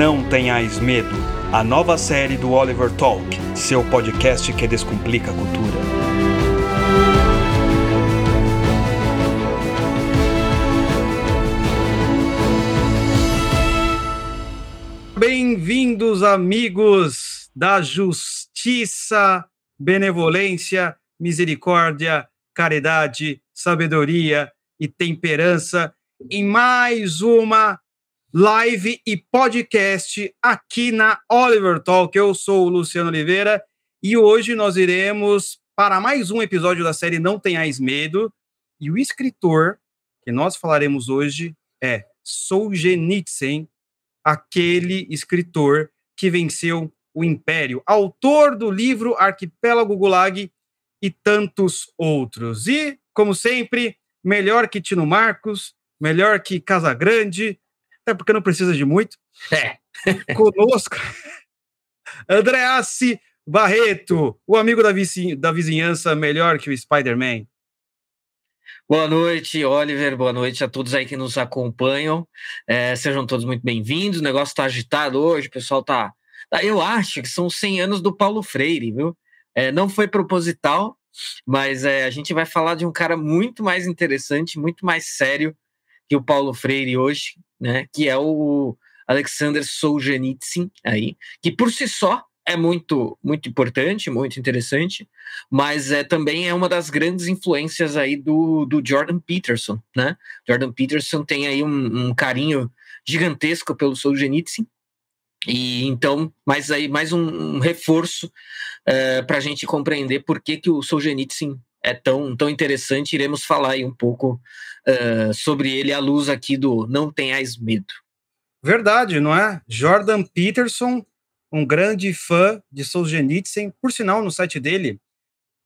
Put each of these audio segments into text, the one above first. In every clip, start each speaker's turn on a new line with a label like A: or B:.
A: Não Tenhais Medo, a nova série do Oliver Talk, seu podcast que descomplica a cultura. Bem-vindos, amigos da justiça, benevolência, misericórdia, caridade, sabedoria e temperança em mais uma live e podcast aqui na Oliver Talk. Eu sou o Luciano Oliveira e hoje nós iremos para mais um episódio da série Não Tenhais Medo. E o escritor que nós falaremos hoje é Solzhenitsyn, aquele escritor que venceu o Império, autor do livro Arquipélago Gulag e tantos outros. E, como sempre, melhor que Tino Marcos, melhor que Casagrande, até porque não precisa de muito.
B: É.
A: Conosco, Andreassi Barreto, o amigo da, vizinha, da vizinhança melhor que o Spider-Man.
B: Boa noite, Oliver. Boa noite a todos aí que nos acompanham. É, sejam todos muito bem-vindos. O negócio está agitado hoje, o pessoal tá. Eu acho que são 100 anos do Paulo Freire, viu? É, não foi proposital, mas é, a gente vai falar de um cara muito mais interessante, muito mais sério que o Paulo Freire hoje, né? Que é o Alexander Solzhenitsyn aí, que por si só é muito muito importante, muito interessante, mas é também é uma das grandes influências aí do, do Jordan Peterson, né? Jordan Peterson tem aí um, um carinho gigantesco pelo Solzhenitsyn e então, mais aí mais um, um reforço é, para a gente compreender por que, que o Solzhenitsyn é tão, tão interessante. Iremos falar aí um pouco uh, sobre ele à luz aqui do Não Tenhais Medo.
A: Verdade, não é? Jordan Peterson, um grande fã de Solzhenitsyn. Por sinal, no site dele,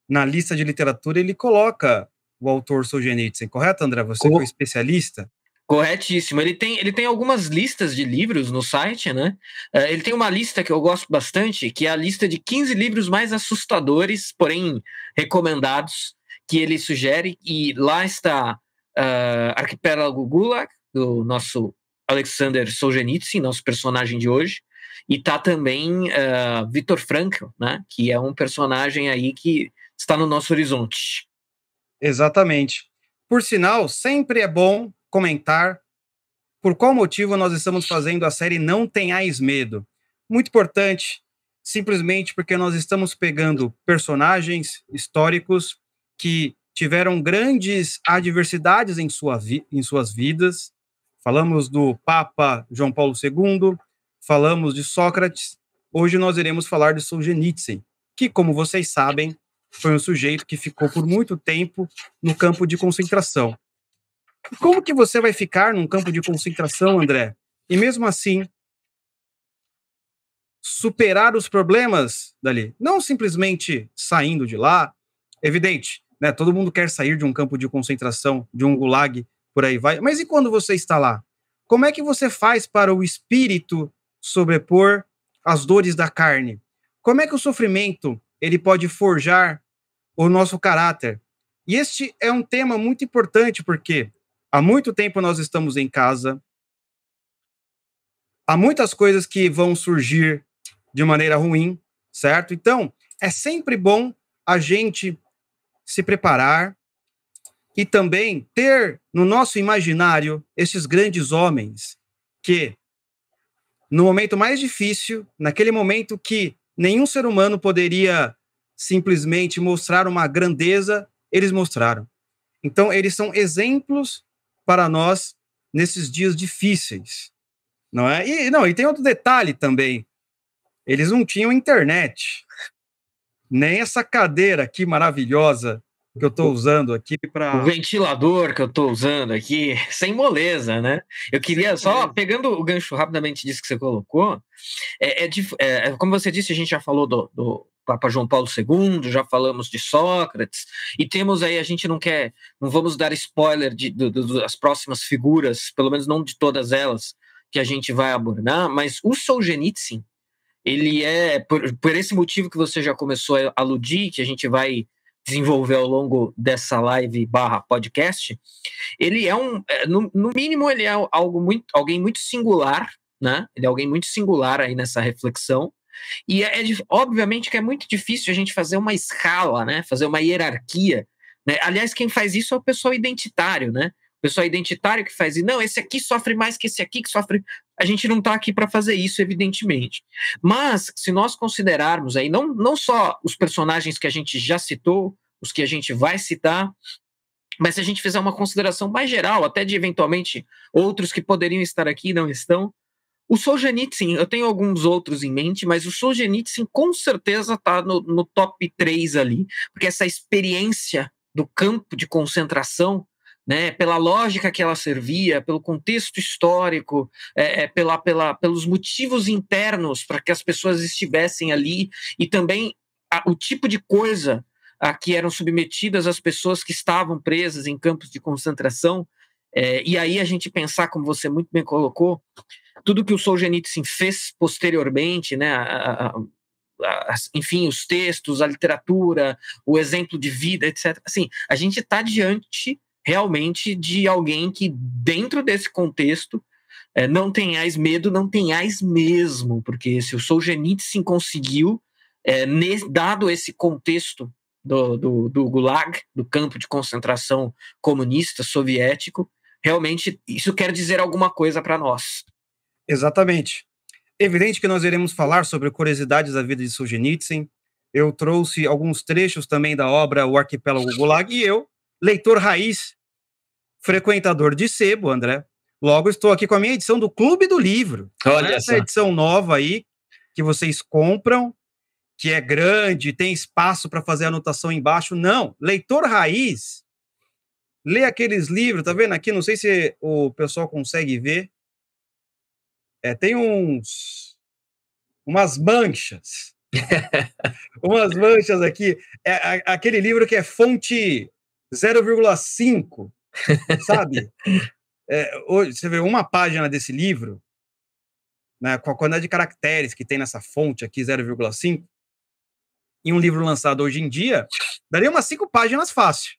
A: na lista de literatura, ele coloca o autor Solzhenitsyn, correto, André? Você Co que é especialista.
B: Corretíssimo. Ele tem, ele tem algumas listas de livros no site, né? Uh, ele tem uma lista que eu gosto bastante, que é a lista de 15 livros mais assustadores, porém recomendados, que ele sugere. E lá está uh, Arquipélago Gulag, do nosso Alexander Solzhenitsyn, nosso personagem de hoje. E tá também uh, Viktor Frankl, né? Que é um personagem aí que está no nosso horizonte.
A: Exatamente. Por sinal, sempre é bom comentar por qual motivo nós estamos fazendo a série Não Tenhais Medo. Muito importante, simplesmente porque nós estamos pegando personagens históricos que tiveram grandes adversidades em, sua em suas vidas. Falamos do Papa João Paulo II, falamos de Sócrates. Hoje nós iremos falar de Solzhenitsyn, que, como vocês sabem, foi um sujeito que ficou por muito tempo no campo de concentração. Como que você vai ficar num campo de concentração, André? E mesmo assim, superar os problemas dali, não simplesmente saindo de lá. Evidente, né? Todo mundo quer sair de um campo de concentração, de um gulag, por aí vai. Mas e quando você está lá? Como é que você faz para o espírito sobrepor as dores da carne? Como é que o sofrimento ele pode forjar o nosso caráter? E este é um tema muito importante porque Há muito tempo nós estamos em casa. Há muitas coisas que vão surgir de maneira ruim, certo? Então, é sempre bom a gente se preparar e também ter no nosso imaginário esses grandes homens que, no momento mais difícil, naquele momento que nenhum ser humano poderia simplesmente mostrar uma grandeza, eles mostraram. Então, eles são exemplos para nós nesses dias difíceis, não é? E não, e tem outro detalhe também. Eles não tinham internet. Nem essa cadeira aqui maravilhosa que eu estou usando aqui para.
B: O ventilador que eu estou usando aqui, sem moleza, né? Eu queria só, pegando o gancho rapidamente disso que você colocou, é, é, é, como você disse, a gente já falou do, do Papa João Paulo II, já falamos de Sócrates, e temos aí, a gente não quer, não vamos dar spoiler de, de, de, das próximas figuras, pelo menos não de todas elas, que a gente vai abordar, mas o Solzhenitsyn, ele é, por, por esse motivo que você já começou a aludir, que a gente vai desenvolver ao longo dessa live barra podcast, ele é um, é, no, no mínimo, ele é algo muito, alguém muito singular, né? Ele é alguém muito singular aí nessa reflexão. E é, é obviamente que é muito difícil a gente fazer uma escala, né? Fazer uma hierarquia. Né? Aliás, quem faz isso é o pessoal identitário, né? O pessoal identitário que faz. Não, esse aqui sofre mais que esse aqui que sofre. A gente não está aqui para fazer isso, evidentemente. Mas, se nós considerarmos aí, não, não só os personagens que a gente já citou, os que a gente vai citar, mas se a gente fizer uma consideração mais geral, até de eventualmente outros que poderiam estar aqui e não estão, o Solzhenitsyn, eu tenho alguns outros em mente, mas o Solzhenitsyn com certeza está no, no top 3 ali, porque essa experiência do campo de concentração, né, pela lógica que ela servia, pelo contexto histórico, é, é, pela, pela, pelos motivos internos para que as pessoas estivessem ali e também a, o tipo de coisa a que eram submetidas as pessoas que estavam presas em campos de concentração. É, e aí a gente pensar, como você muito bem colocou, tudo que o Solzhenitsyn fez posteriormente, né, a, a, a, enfim, os textos, a literatura, o exemplo de vida, etc. Assim, a gente está diante realmente de alguém que, dentro desse contexto, é, não tenhais medo, não tenhais mesmo, porque se o Solzhenitsyn conseguiu, é, dado esse contexto do, do, do Gulag, do campo de concentração comunista soviético, realmente isso quer dizer alguma coisa para nós.
A: Exatamente. Evidente que nós iremos falar sobre curiosidades da vida de Solzhenitsyn. Eu trouxe alguns trechos também da obra O Arquipélago Gulag e eu, leitor raiz, frequentador de sebo, André, logo estou aqui com a minha edição do Clube do Livro.
B: Olha Essa só.
A: edição nova aí que vocês compram que é grande, tem espaço para fazer anotação embaixo. Não, leitor raiz, lê aqueles livros, tá vendo aqui? Não sei se o pessoal consegue ver. É, tem uns umas manchas. umas manchas aqui. É aquele livro que é fonte 0,5, sabe? É, hoje, você vê uma página desse livro, né, com a quantidade de caracteres que tem nessa fonte aqui, 0,5, em um livro lançado hoje em dia, daria umas cinco páginas fácil.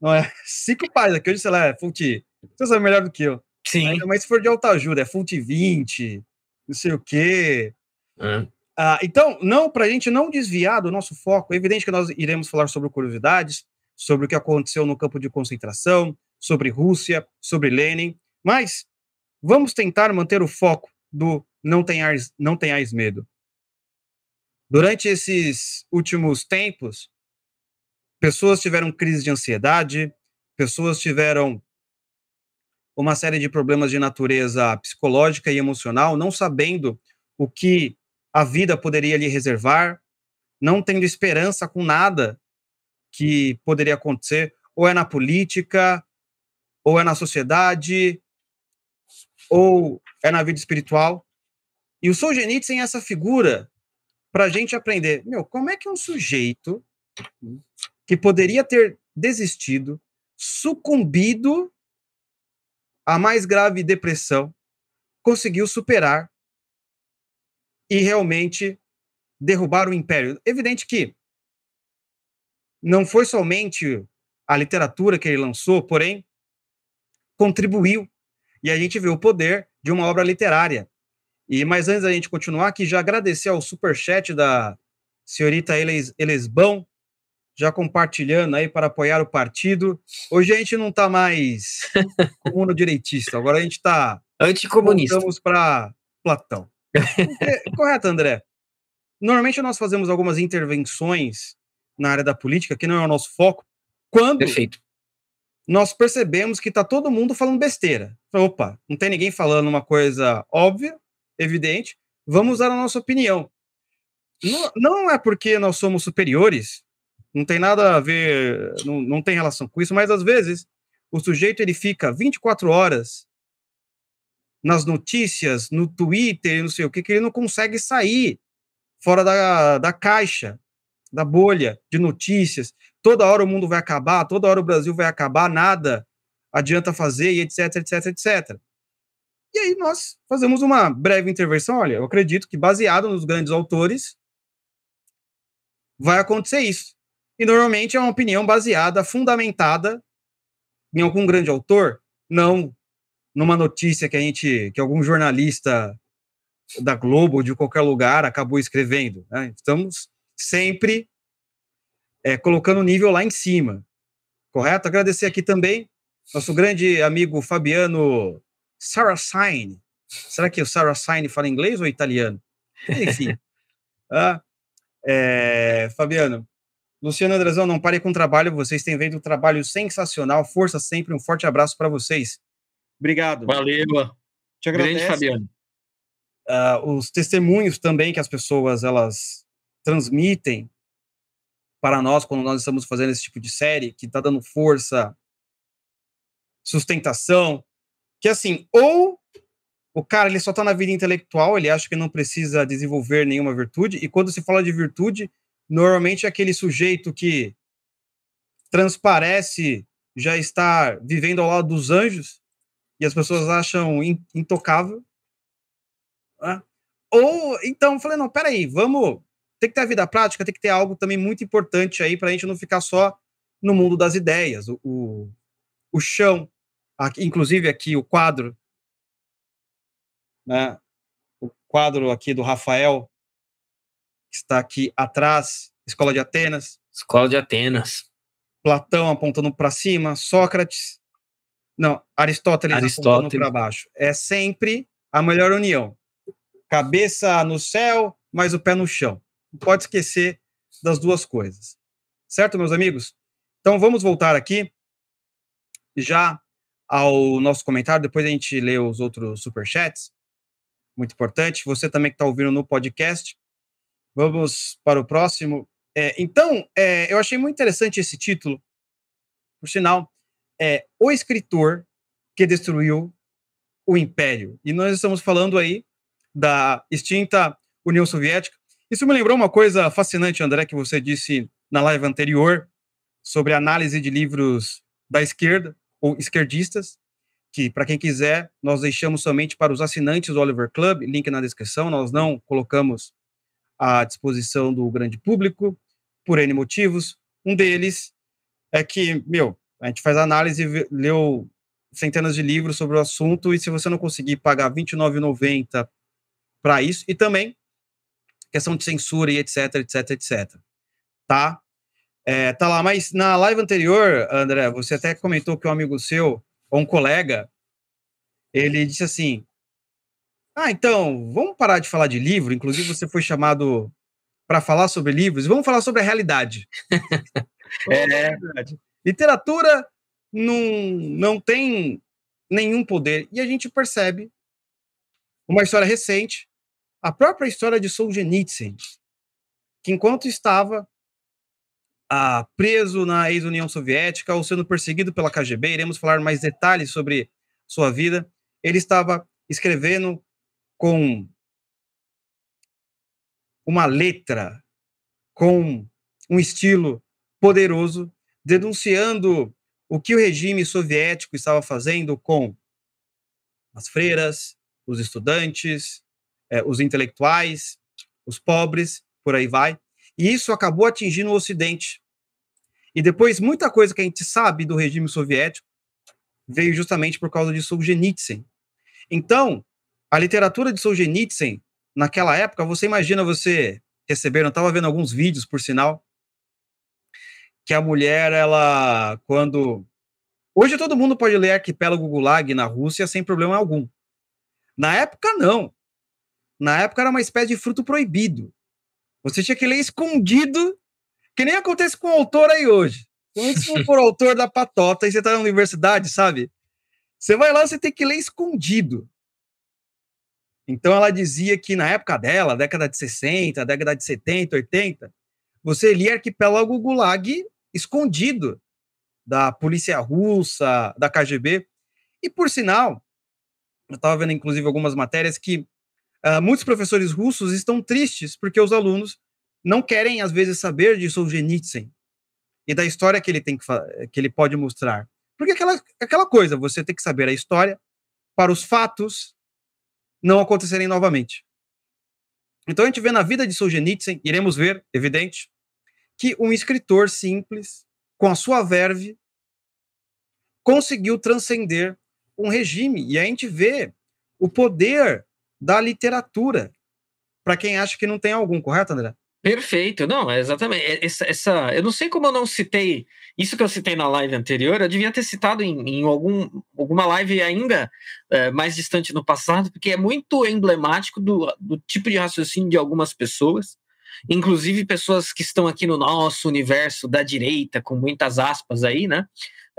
A: Não é? Cinco páginas, que hoje, sei lá, é fonte. Você sabe melhor do que eu.
B: Sim.
A: Mas se for de alta ajuda, é fonte 20, não sei o quê. É. Ah, então, não, para a gente não desviar do nosso foco, é evidente que nós iremos falar sobre curiosidades, sobre o que aconteceu no campo de concentração, sobre Rússia, sobre Lenin, mas vamos tentar manter o foco do não tenhais, não tenhais medo. Durante esses últimos tempos, pessoas tiveram crise de ansiedade, pessoas tiveram uma série de problemas de natureza psicológica e emocional, não sabendo o que a vida poderia lhe reservar, não tendo esperança com nada que poderia acontecer, ou é na política, ou é na sociedade, ou é na vida espiritual. E o Solzhenitsyn é essa figura para a gente aprender, meu, como é que um sujeito que poderia ter desistido, sucumbido à mais grave depressão, conseguiu superar e realmente derrubar o império. Evidente que não foi somente a literatura que ele lançou, porém contribuiu e a gente vê o poder de uma obra literária e mas antes da gente continuar aqui, já agradecer ao super chat da senhorita Eles, Elesbão, já compartilhando aí para apoiar o partido. Hoje a gente não está mais comuno direitista, agora a gente está
B: anticomunista.
A: Vamos para Platão. Porque, correto, André. Normalmente nós fazemos algumas intervenções na área da política, que não é o nosso foco, quando
B: Perfeito.
A: nós percebemos que está todo mundo falando besteira. Opa, não tem ninguém falando uma coisa óbvia, evidente, vamos dar a nossa opinião. Não, não é porque nós somos superiores, não tem nada a ver, não, não tem relação com isso, mas às vezes o sujeito ele fica 24 horas nas notícias, no Twitter, não sei o que, que ele não consegue sair fora da, da caixa, da bolha de notícias. Toda hora o mundo vai acabar, toda hora o Brasil vai acabar, nada adianta fazer, e etc, etc, etc. E aí nós fazemos uma breve intervenção. Olha, eu acredito que baseado nos grandes autores vai acontecer isso. E normalmente é uma opinião baseada, fundamentada em algum grande autor? Não. numa notícia que a gente, que algum jornalista da Globo ou de qualquer lugar acabou escrevendo. Né? Estamos sempre é, colocando o nível lá em cima, correto? Agradecer aqui também nosso grande amigo Fabiano Saracine. Será que o Saracine fala inglês ou italiano? Enfim. ah, é, Fabiano, Luciano Andrezão, não pare com o trabalho, vocês têm feito um trabalho sensacional, força sempre, um forte abraço para vocês. Obrigado.
B: Valeu.
A: Te agradeço. Grande Fabiano. Uh, os testemunhos também que as pessoas elas transmitem para nós quando nós estamos fazendo esse tipo de série, que está dando força, sustentação, que assim, ou o cara ele só está na vida intelectual, ele acha que não precisa desenvolver nenhuma virtude, e quando se fala de virtude, normalmente é aquele sujeito que transparece já estar vivendo ao lado dos anjos, e as pessoas acham intocável. Né? Ou, então, falei, não, peraí, vamos, tem que ter a vida prática, tem que ter algo também muito importante aí para a gente não ficar só no mundo das ideias, o, o, o chão, aqui, inclusive aqui o quadro, né, o quadro aqui do Rafael, que está aqui atrás, Escola de Atenas.
B: Escola de Atenas.
A: Platão apontando para cima, Sócrates. Não, Aristóteles, Aristóteles. apontando para baixo. É sempre a melhor união. Cabeça no céu, mas o pé no chão. Não pode esquecer das duas coisas. Certo, meus amigos? Então vamos voltar aqui já ao nosso comentário, depois a gente lê os outros superchats. Muito importante. Você também que está ouvindo no podcast. Vamos para o próximo. É, então, é, eu achei muito interessante esse título. Por sinal, é O Escritor que Destruiu o Império. E nós estamos falando aí da extinta União Soviética. Isso me lembrou uma coisa fascinante, André, que você disse na live anterior sobre análise de livros da esquerda ou esquerdistas, que para quem quiser, nós deixamos somente para os assinantes do Oliver Club, link na descrição, nós não colocamos à disposição do grande público por N motivos. Um deles é que, meu, a gente faz análise, leu centenas de livros sobre o assunto, e se você não conseguir pagar R$ 29,90 para isso, e também questão de censura e etc, etc, etc. Tá? É, tá lá, mas na live anterior, André, você até comentou que um amigo seu, ou um colega, ele disse assim: Ah, então, vamos parar de falar de livro. Inclusive, você foi chamado para falar sobre livros, vamos falar sobre a realidade. é. Literatura não, não tem nenhum poder. E a gente percebe uma história recente, a própria história de Solzhenitsyn, que enquanto estava ah, preso na ex-União Soviética ou sendo perseguido pela KGB, iremos falar mais detalhes sobre sua vida. Ele estava escrevendo com uma letra, com um estilo poderoso, denunciando o que o regime soviético estava fazendo com as freiras, os estudantes, eh, os intelectuais, os pobres, por aí vai. E isso acabou atingindo o Ocidente. E depois, muita coisa que a gente sabe do regime soviético veio justamente por causa de Solzhenitsyn. Então, a literatura de Solzhenitsyn, naquela época, você imagina você receber, eu estava vendo alguns vídeos, por sinal, que a mulher, ela, quando... Hoje todo mundo pode ler Arquipélago Gulag na Rússia sem problema algum. Na época, não. Na época era uma espécie de fruto proibido. Você tinha que ler escondido, que nem acontece com o autor aí hoje. Quando você for autor da patota e você está na universidade, sabe? Você vai lá, você tem que ler escondido. Então ela dizia que na época dela, década de 60, década de 70, 80, você lia Arquipélago Gulag escondido da polícia russa, da KGB. E por sinal, eu estava vendo inclusive algumas matérias que Uh, muitos professores russos estão tristes porque os alunos não querem, às vezes, saber de Solzhenitsyn e da história que ele tem que, que ele pode mostrar. Porque aquela, aquela coisa, você tem que saber a história para os fatos não acontecerem novamente. Então a gente vê na vida de Solzhenitsyn, iremos ver, evidente, que um escritor simples, com a sua verve, conseguiu transcender um regime. E a gente vê o poder da literatura para quem acha que não tem algum, correto, André?
B: Perfeito, não, é exatamente. É, essa, essa, eu não sei como eu não citei isso que eu citei na live anterior, eu devia ter citado em, em algum, alguma live ainda é, mais distante no passado, porque é muito emblemático do, do tipo de raciocínio de algumas pessoas, inclusive pessoas que estão aqui no nosso universo da direita, com muitas aspas aí, né?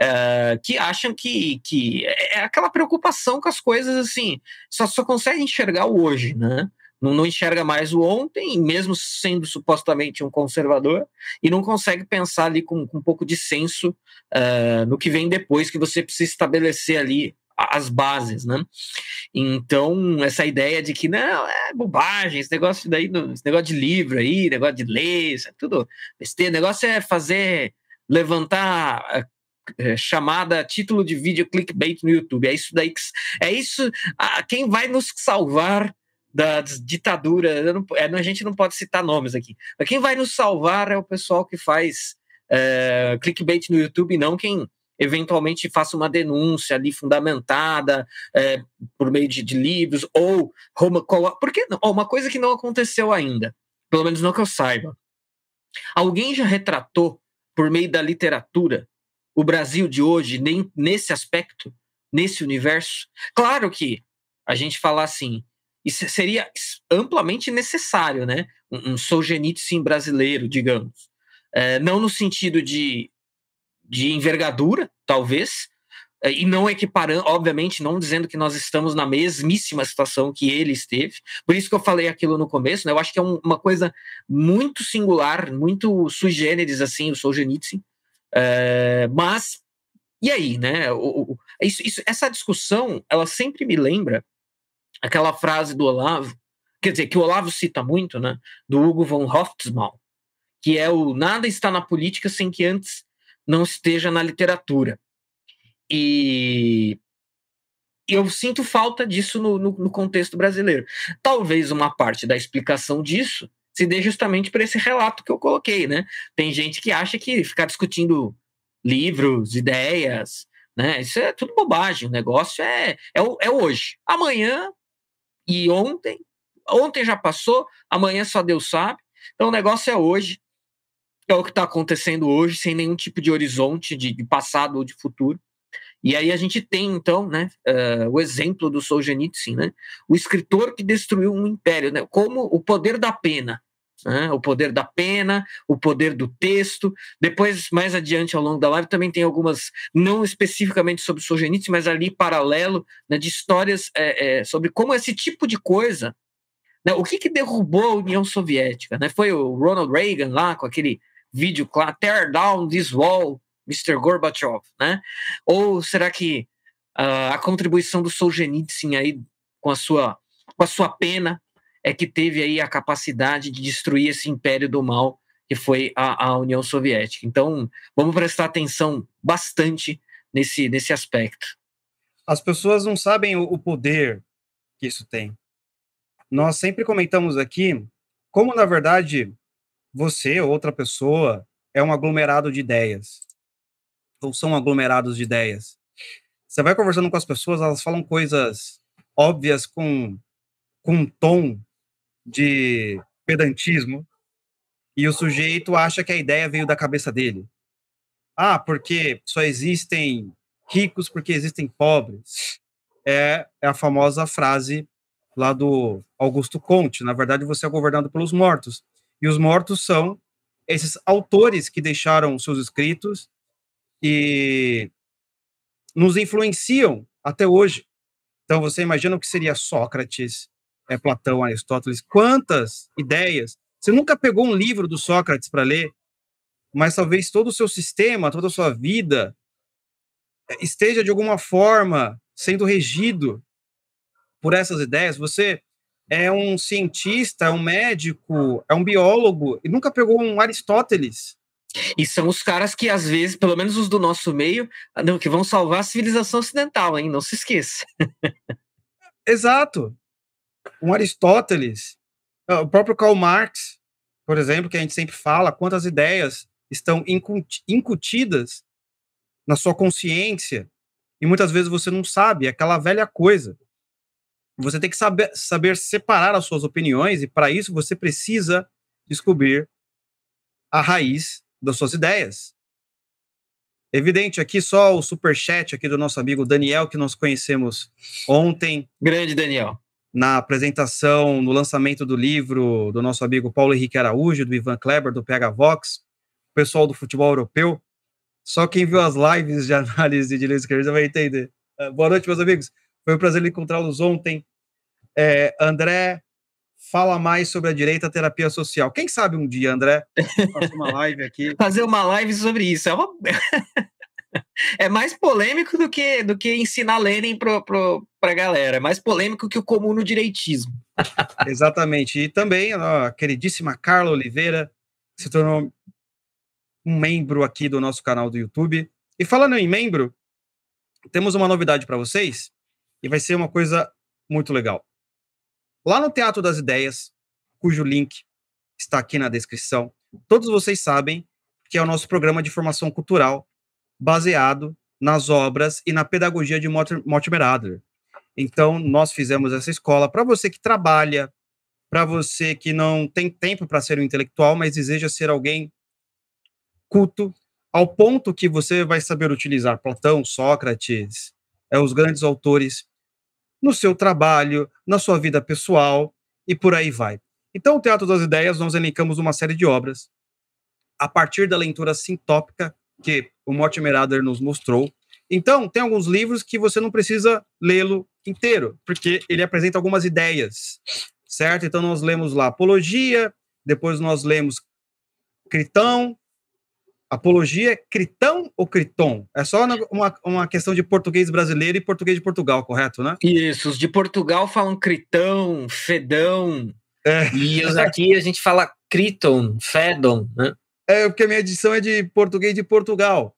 B: É, que acham que, que é aquela preocupação com as coisas assim, só, só consegue enxergar o hoje, né? Não, não enxerga mais o ontem, mesmo sendo supostamente um conservador, e não consegue pensar ali com, com um pouco de senso uh, no que vem depois, que você precisa estabelecer ali as bases, né? Então, essa ideia de que não, é bobagem, esse negócio daí, esse negócio de livro aí, negócio de ler, isso é tudo besteira. O negócio é fazer, levantar é, chamada título de vídeo clickbait no YouTube. É isso daí que é isso. A, quem vai nos salvar da ditadura. Não, é, a gente não pode citar nomes aqui. Mas quem vai nos salvar é o pessoal que faz é, clickbait no YouTube, não quem eventualmente faça uma denúncia ali fundamentada é, por meio de, de livros ou porque uma coisa que não aconteceu ainda, pelo menos não que eu saiba. Alguém já retratou por meio da literatura o Brasil de hoje nem nesse aspecto, nesse universo? Claro que a gente falar assim, isso seria amplamente necessário, né? Um, um Solzhenitsyn brasileiro, digamos. É, não no sentido de, de envergadura, talvez, é, e não equiparando, obviamente, não dizendo que nós estamos na mesmíssima situação que ele esteve. Por isso que eu falei aquilo no começo, né? Eu acho que é um, uma coisa muito singular, muito sui generis, assim, o Solzhenitsyn. É, mas, e aí, né? O, o, isso, isso, essa discussão, ela sempre me lembra aquela frase do Olavo, quer dizer, que o Olavo cita muito, né, do Hugo von Hofmannsthal, que é o nada está na política sem que antes não esteja na literatura. E eu sinto falta disso no, no, no contexto brasileiro. Talvez uma parte da explicação disso se dê justamente por esse relato que eu coloquei, né? Tem gente que acha que ficar discutindo livros, ideias, né? Isso é tudo bobagem. O negócio é, é, é hoje. Amanhã e ontem, ontem já passou, amanhã só Deus sabe. Então o negócio é hoje, é o que está acontecendo hoje, sem nenhum tipo de horizonte de, passado ou de futuro. E aí a gente tem, então, né, uh, o exemplo do Solzhenitsyn, né, o escritor que destruiu um império, né, como o poder da pena né? o poder da pena, o poder do texto. Depois, mais adiante ao longo da live, também tem algumas, não especificamente sobre Solzhenitsyn, mas ali paralelo, né, de histórias é, é, sobre como esse tipo de coisa, né, o que, que derrubou a União Soviética? Né? Foi o Ronald Reagan lá com aquele vídeo claro, Tear Down This Wall, Mr. Gorbachev, né? Ou será que uh, a contribuição do Solzhenitsyn aí com a sua com a sua pena é que teve aí a capacidade de destruir esse império do mal que foi a, a União Soviética. Então, vamos prestar atenção bastante nesse, nesse aspecto.
A: As pessoas não sabem o, o poder que isso tem. Nós sempre comentamos aqui como, na verdade, você ou outra pessoa é um aglomerado de ideias. Ou são aglomerados de ideias. Você vai conversando com as pessoas, elas falam coisas óbvias com, com um tom de pedantismo e o sujeito acha que a ideia veio da cabeça dele. Ah, porque só existem ricos porque existem pobres. É, é a famosa frase lá do Augusto Conte. Na verdade, você é governado pelos mortos. E os mortos são esses autores que deixaram seus escritos e nos influenciam até hoje. Então, você imagina o que seria Sócrates, é, Platão, Aristóteles, quantas ideias. Você nunca pegou um livro do Sócrates para ler, mas talvez todo o seu sistema, toda a sua vida é, esteja de alguma forma sendo regido por essas ideias. Você é um cientista, é um médico, é um biólogo e nunca pegou um Aristóteles.
B: E são os caras que, às vezes, pelo menos os do nosso meio, que vão salvar a civilização ocidental, hein? Não se esqueça.
A: Exato um Aristóteles, ah, o próprio Karl Marx, por exemplo, que a gente sempre fala, quantas ideias estão incutidas na sua consciência e muitas vezes você não sabe aquela velha coisa. Você tem que saber, saber separar as suas opiniões, e para isso você precisa descobrir a raiz das suas ideias. Evidente, aqui só o super chat aqui do nosso amigo Daniel, que nós conhecemos ontem.
B: Grande Daniel.
A: Na apresentação, no lançamento do livro do nosso amigo Paulo Henrique Araújo, do Ivan Kleber, do PH Vox, o pessoal do futebol europeu. Só quem viu as lives de análise de Lewis Carrier vai entender. Uh, boa noite, meus amigos. Foi um prazer encontrá-los ontem. É, André, fala mais sobre a direita terapia social. Quem sabe um dia, André,
B: fazer uma live aqui. Fazer uma live sobre isso. É, uma... é mais polêmico do que, do que ensinar Lenin para a galera. É mais polêmico que o comum no direitismo.
A: Exatamente. E também a queridíssima Carla Oliveira se tornou um membro aqui do nosso canal do YouTube. E falando em membro, temos uma novidade para vocês e vai ser uma coisa muito legal. Lá no Teatro das Ideias, cujo link está aqui na descrição, todos vocês sabem que é o nosso programa de formação cultural baseado nas obras e na pedagogia de Mortimer Adler. Então, nós fizemos essa escola para você que trabalha, para você que não tem tempo para ser um intelectual, mas deseja ser alguém culto, ao ponto que você vai saber utilizar Platão, Sócrates, é, os grandes autores no seu trabalho, na sua vida pessoal e por aí vai. Então, o Teatro das Ideias, nós elencamos uma série de obras a partir da leitura sintópica que o Mortimer Adler nos mostrou. Então, tem alguns livros que você não precisa lê-lo inteiro, porque ele apresenta algumas ideias, certo? Então, nós lemos lá Apologia, depois nós lemos Critão, Apologia é critão ou criton? É só uma, uma questão de português brasileiro e português de Portugal, correto, né?
B: Isso, os de Portugal falam critão, fedão. É. E os aqui a gente fala criton, fedon, né?
A: É, porque a minha edição é de português de Portugal.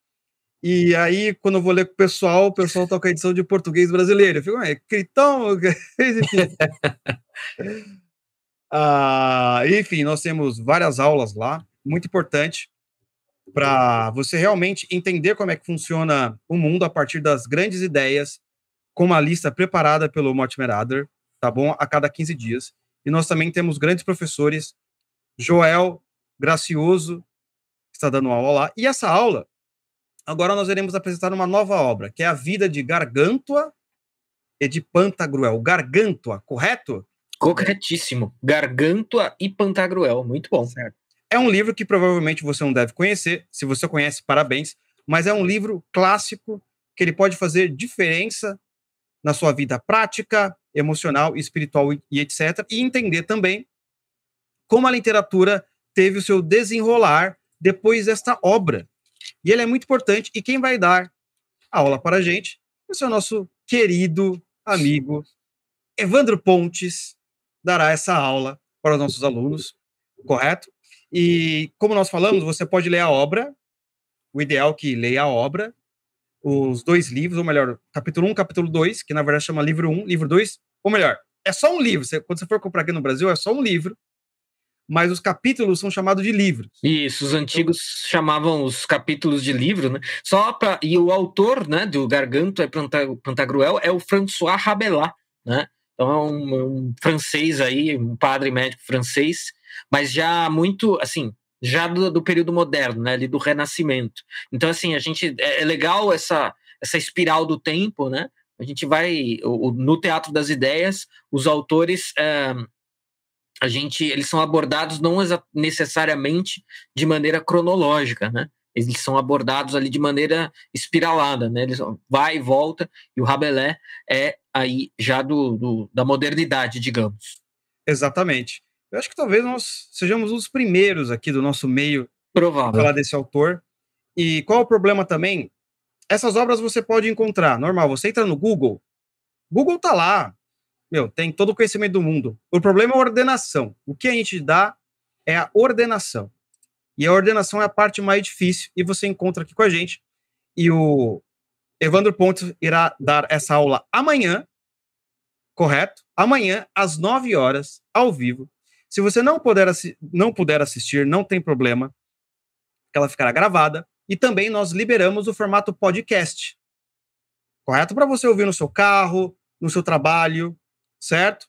A: E aí, quando eu vou ler com o pessoal, o pessoal toca a edição de português brasileiro. Eu fico, é critão? ah, enfim, nós temos várias aulas lá, muito importante para você realmente entender como é que funciona o mundo a partir das grandes ideias, com uma lista preparada pelo Mortimer Adler, tá bom? A cada 15 dias. E nós também temos grandes professores, Joel Gracioso, está dando aula lá. E essa aula, agora nós iremos apresentar uma nova obra, que é a vida de Gargantua e de Pantagruel. Gargantua, correto?
B: Corretíssimo. Gargantua e Pantagruel, muito bom.
A: Certo. É um livro que provavelmente você não deve conhecer. Se você conhece, parabéns. Mas é um livro clássico que ele pode fazer diferença na sua vida prática, emocional, espiritual e etc. E entender também como a literatura teve o seu desenrolar depois desta obra. E ele é muito importante. E quem vai dar a aula para a gente é o nosso querido amigo Evandro Pontes, dará essa aula para os nossos alunos, correto? E como nós falamos, você pode ler a obra, o ideal é que leia a obra, os dois livros, ou melhor, capítulo 1, capítulo 2, que na verdade chama livro 1, livro 2, ou melhor, é só um livro. Você, quando você for comprar aqui no Brasil, é só um livro, mas os capítulos são chamados de livros.
B: Isso, os antigos então, chamavam os capítulos de livro, né? Só para e o autor, né, do Garganto é Pantagruel é o François Rabelais, né? Então é um, um francês aí, um padre médico francês mas já muito, assim, já do, do, período moderno, né, ali do Renascimento. Então, assim, a gente é, é legal essa essa espiral do tempo, né? A gente vai o, no Teatro das Ideias, os autores é, a gente eles são abordados não necessariamente de maneira cronológica, né? Eles são abordados ali de maneira espiralada, né? Eles vai e volta e o Rabelais é aí já do, do da modernidade, digamos.
A: Exatamente. Eu acho que talvez nós sejamos os primeiros aqui do nosso meio
B: Provável.
A: falar desse autor. E qual o problema também? Essas obras você pode encontrar, normal, você entra no Google, Google tá lá, meu, tem todo o conhecimento do mundo. O problema é a ordenação. O que a gente dá é a ordenação. E a ordenação é a parte mais difícil, e você encontra aqui com a gente. E o Evandro Pontes irá dar essa aula amanhã, correto? Amanhã, às 9 horas, ao vivo, se você não puder, não puder assistir, não tem problema, ela ficará gravada. E também nós liberamos o formato podcast. correto? Para você ouvir no seu carro, no seu trabalho, certo?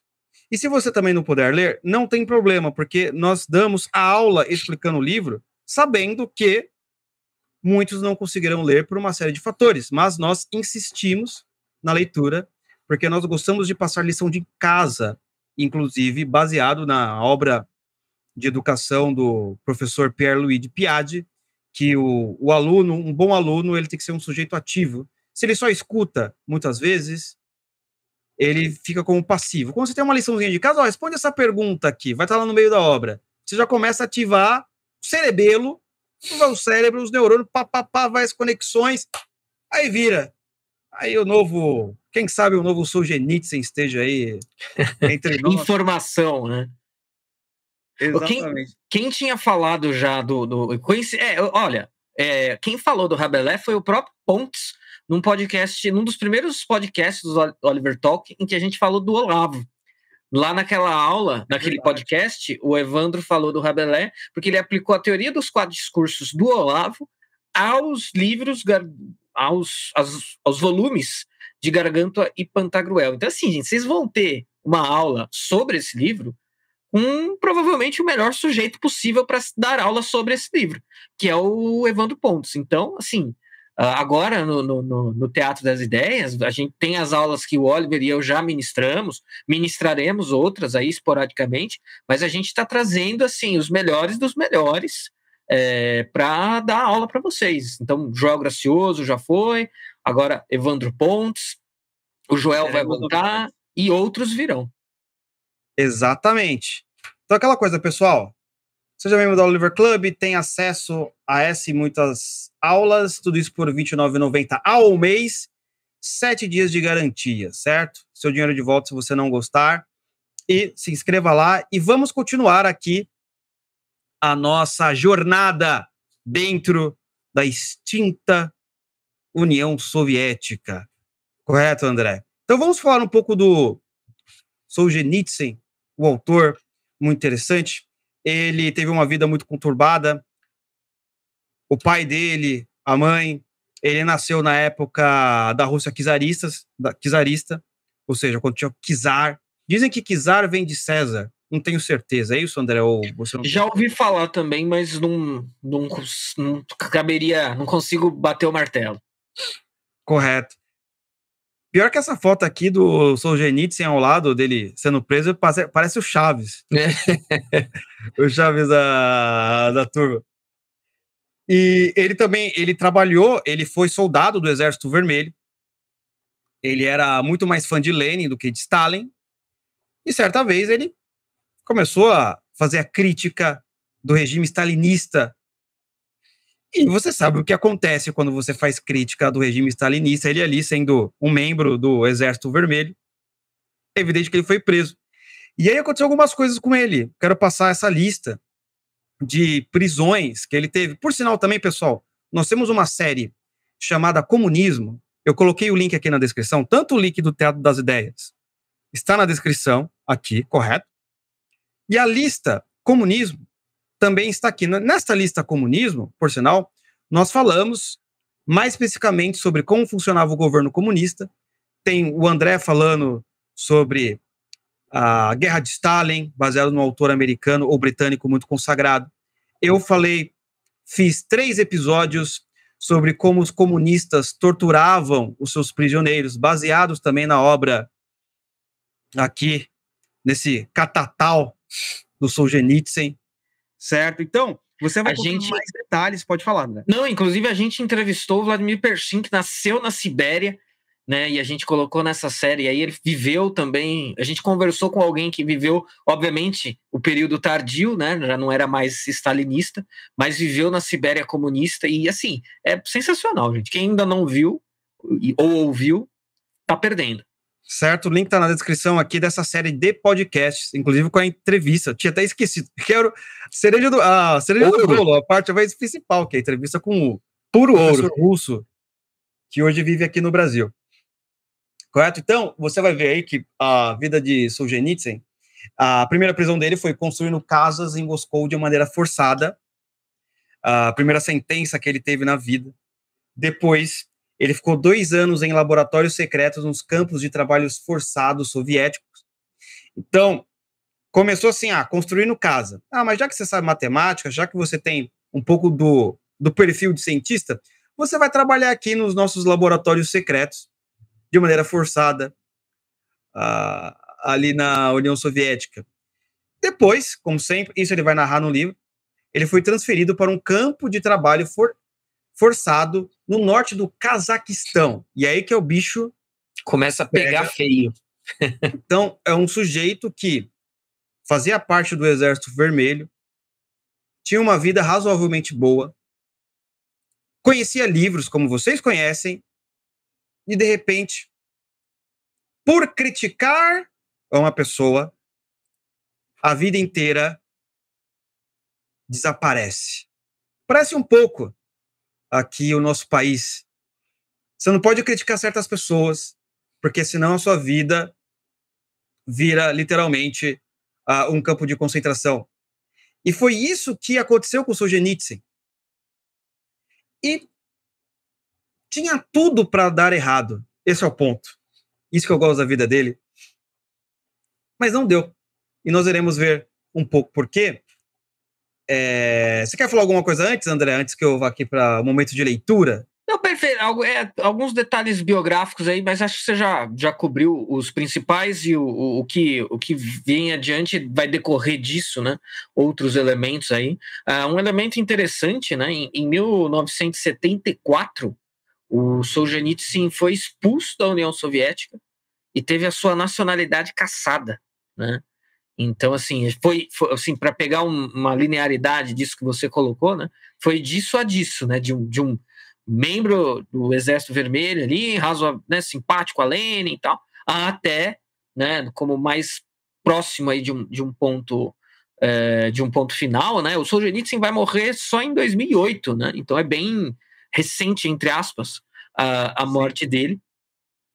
A: E se você também não puder ler, não tem problema, porque nós damos a aula explicando o livro, sabendo que muitos não conseguirão ler por uma série de fatores, mas nós insistimos na leitura, porque nós gostamos de passar lição de casa, inclusive baseado na obra de educação do professor Pierre-Louis de Piade, que o, o aluno, um bom aluno, ele tem que ser um sujeito ativo. Se ele só escuta, muitas vezes, ele fica como passivo. Quando você tem uma liçãozinha de casa, ó, responde essa pergunta aqui, vai estar lá no meio da obra. Você já começa a ativar o cerebelo o cérebro, os neurônios, pá, pá, pá, vai as conexões, aí vira. Aí o novo, quem sabe o novo Solzhenitsyn esteja aí
B: entre nós. Informação, né?
A: Exatamente.
B: Quem, quem, tinha falado já do. do é, olha, é, quem falou do Rabelais foi o próprio Pontes, num podcast, num dos primeiros podcasts do Oliver Talk, em que a gente falou do Olavo. Lá naquela aula, é naquele podcast, o Evandro falou do Rabelais, porque ele aplicou a teoria dos quatro discursos do Olavo aos livros, aos, aos, aos volumes de Gargantua e Pantagruel. Então, assim, gente, vocês vão ter uma aula sobre esse livro com provavelmente o melhor sujeito possível para dar aula sobre esse livro, que é o Evandro Pontes. Então, assim, agora, no, no, no, Teatro das Ideias, a gente tem as aulas que o Oliver e eu já ministramos, ministraremos outras aí esporadicamente, mas a gente está trazendo assim os melhores dos melhores é, para dar aula para vocês. Então, Joel Gracioso já foi, agora Evandro Pontes, o Joel vai voltar e outros virão.
A: Exatamente. Então, aquela coisa, pessoal, Seja membro da Oliver Club, tem acesso a essa e muitas aulas, tudo isso por R$ 29,90 ao mês, sete dias de garantia, certo? Seu dinheiro de volta se você não gostar. E se inscreva lá e vamos continuar aqui a nossa jornada dentro da extinta União Soviética. Correto, André? Então vamos falar um pouco do Solzhenitsyn, o autor, muito interessante ele teve uma vida muito conturbada. O pai dele, a mãe, ele nasceu na época da Rússia czarista, da, czarista ou seja, quando tinha czar. Dizem que czar vem de César. Não tenho certeza, é isso, André? Ou você não...
B: Já ouvi falar também, mas não, não, não caberia, não consigo bater o martelo.
A: Correto. Pior que essa foto aqui do Solzhenitsyn ao lado dele sendo preso, parece o Chaves. É. o Chaves da, da turma. E ele também, ele trabalhou, ele foi soldado do Exército Vermelho. Ele era muito mais fã de Lenin do que de Stalin. E certa vez ele começou a fazer a crítica do regime stalinista e você sabe o que acontece quando você faz crítica do regime stalinista, ele ali sendo um membro do Exército Vermelho. É evidente que ele foi preso. E aí aconteceu algumas coisas com ele. Quero passar essa lista de prisões que ele teve. Por sinal, também, pessoal, nós temos uma série chamada Comunismo. Eu coloquei o link aqui na descrição, tanto o link do Teatro das Ideias está na descrição aqui, correto? E a lista Comunismo também está aqui. Nesta lista comunismo, por sinal, nós falamos mais especificamente sobre como funcionava o governo comunista. Tem o André falando sobre a Guerra de Stalin, baseado no autor americano ou britânico muito consagrado. Eu falei, fiz três episódios sobre como os comunistas torturavam os seus prisioneiros, baseados também na obra aqui, nesse catatal do Solzhenitsyn, certo? Então, você vai a gente mais detalhes, pode falar, né?
B: Não, inclusive a gente entrevistou o Vladimir Pershin, que nasceu na Sibéria, né? E a gente colocou nessa série aí, ele viveu também. A gente conversou com alguém que viveu, obviamente, o período tardio, né? Já não era mais stalinista, mas viveu na Sibéria comunista. E assim, é sensacional, gente. Quem ainda não viu ou ouviu, tá perdendo
A: certo? O link está na descrição aqui dessa série de podcasts, inclusive com a entrevista. Tinha até esquecido. Quero cereja do, a cereja ouro. do bolo, a parte mais principal, que é a entrevista com o puro ouro russo, que hoje vive aqui no Brasil. Correto? Então, você vai ver aí que a vida de Solzhenitsyn, a primeira prisão dele foi construindo casas em Moscou de maneira forçada. A primeira sentença que ele teve na vida. Depois, Ele ficou dois anos em laboratórios secretos nos campos de trabalhos forçados soviéticos. Então, começou assim, ah, construindo casa. Ah, mas já que você sabe matemática, já que você tem um pouco do, do perfil de cientista, você vai trabalhar aqui nos nossos laboratórios secretos, de maneira forçada, uh, ali na União Soviética. Depois, como sempre, isso ele vai narrar no livro, ele foi transferido para um campo de trabalho for, forçado no norte do Cazaquistão. E é aí que é o bicho
B: começa a pegar pega. feio.
A: então, é um sujeito que fazia parte do Exército Vermelho, tinha uma vida razoavelmente boa, conhecia livros como vocês conhecem, e de repente, por criticar uma pessoa, a vida inteira desaparece. Parece um pouco aqui o nosso país. Você não pode criticar certas pessoas, porque senão a sua vida vira literalmente uh, um campo de concentração. E foi isso que aconteceu com o Solzhenitsyn. E tinha tudo para dar errado. Esse é o ponto. Isso que eu gosto da vida dele. Mas não deu. E nós iremos ver um pouco por quê. É... Você quer falar alguma coisa antes, André, antes que eu vá aqui para o momento de leitura?
B: Não, perfeito. É, alguns detalhes biográficos aí, mas acho que você já, já cobriu os principais e o, o, o, que, o que vem adiante vai decorrer disso, né? Outros elementos aí. Uh, um elemento interessante, né? Em, em 1974, o Solzhenitsyn foi expulso da União Soviética e teve a sua nacionalidade caçada, né? Então, assim, foi, foi assim, para pegar um, uma linearidade disso que você colocou, né? Foi disso a disso, né? De um, de um membro do Exército Vermelho ali, razoável, né, simpático a Lenin e tal, até, né, como mais próximo aí de um, de um ponto é, de um ponto final, né? O Solzhenitsyn vai morrer só em 2008, né? Então é bem recente entre aspas a, a morte dele,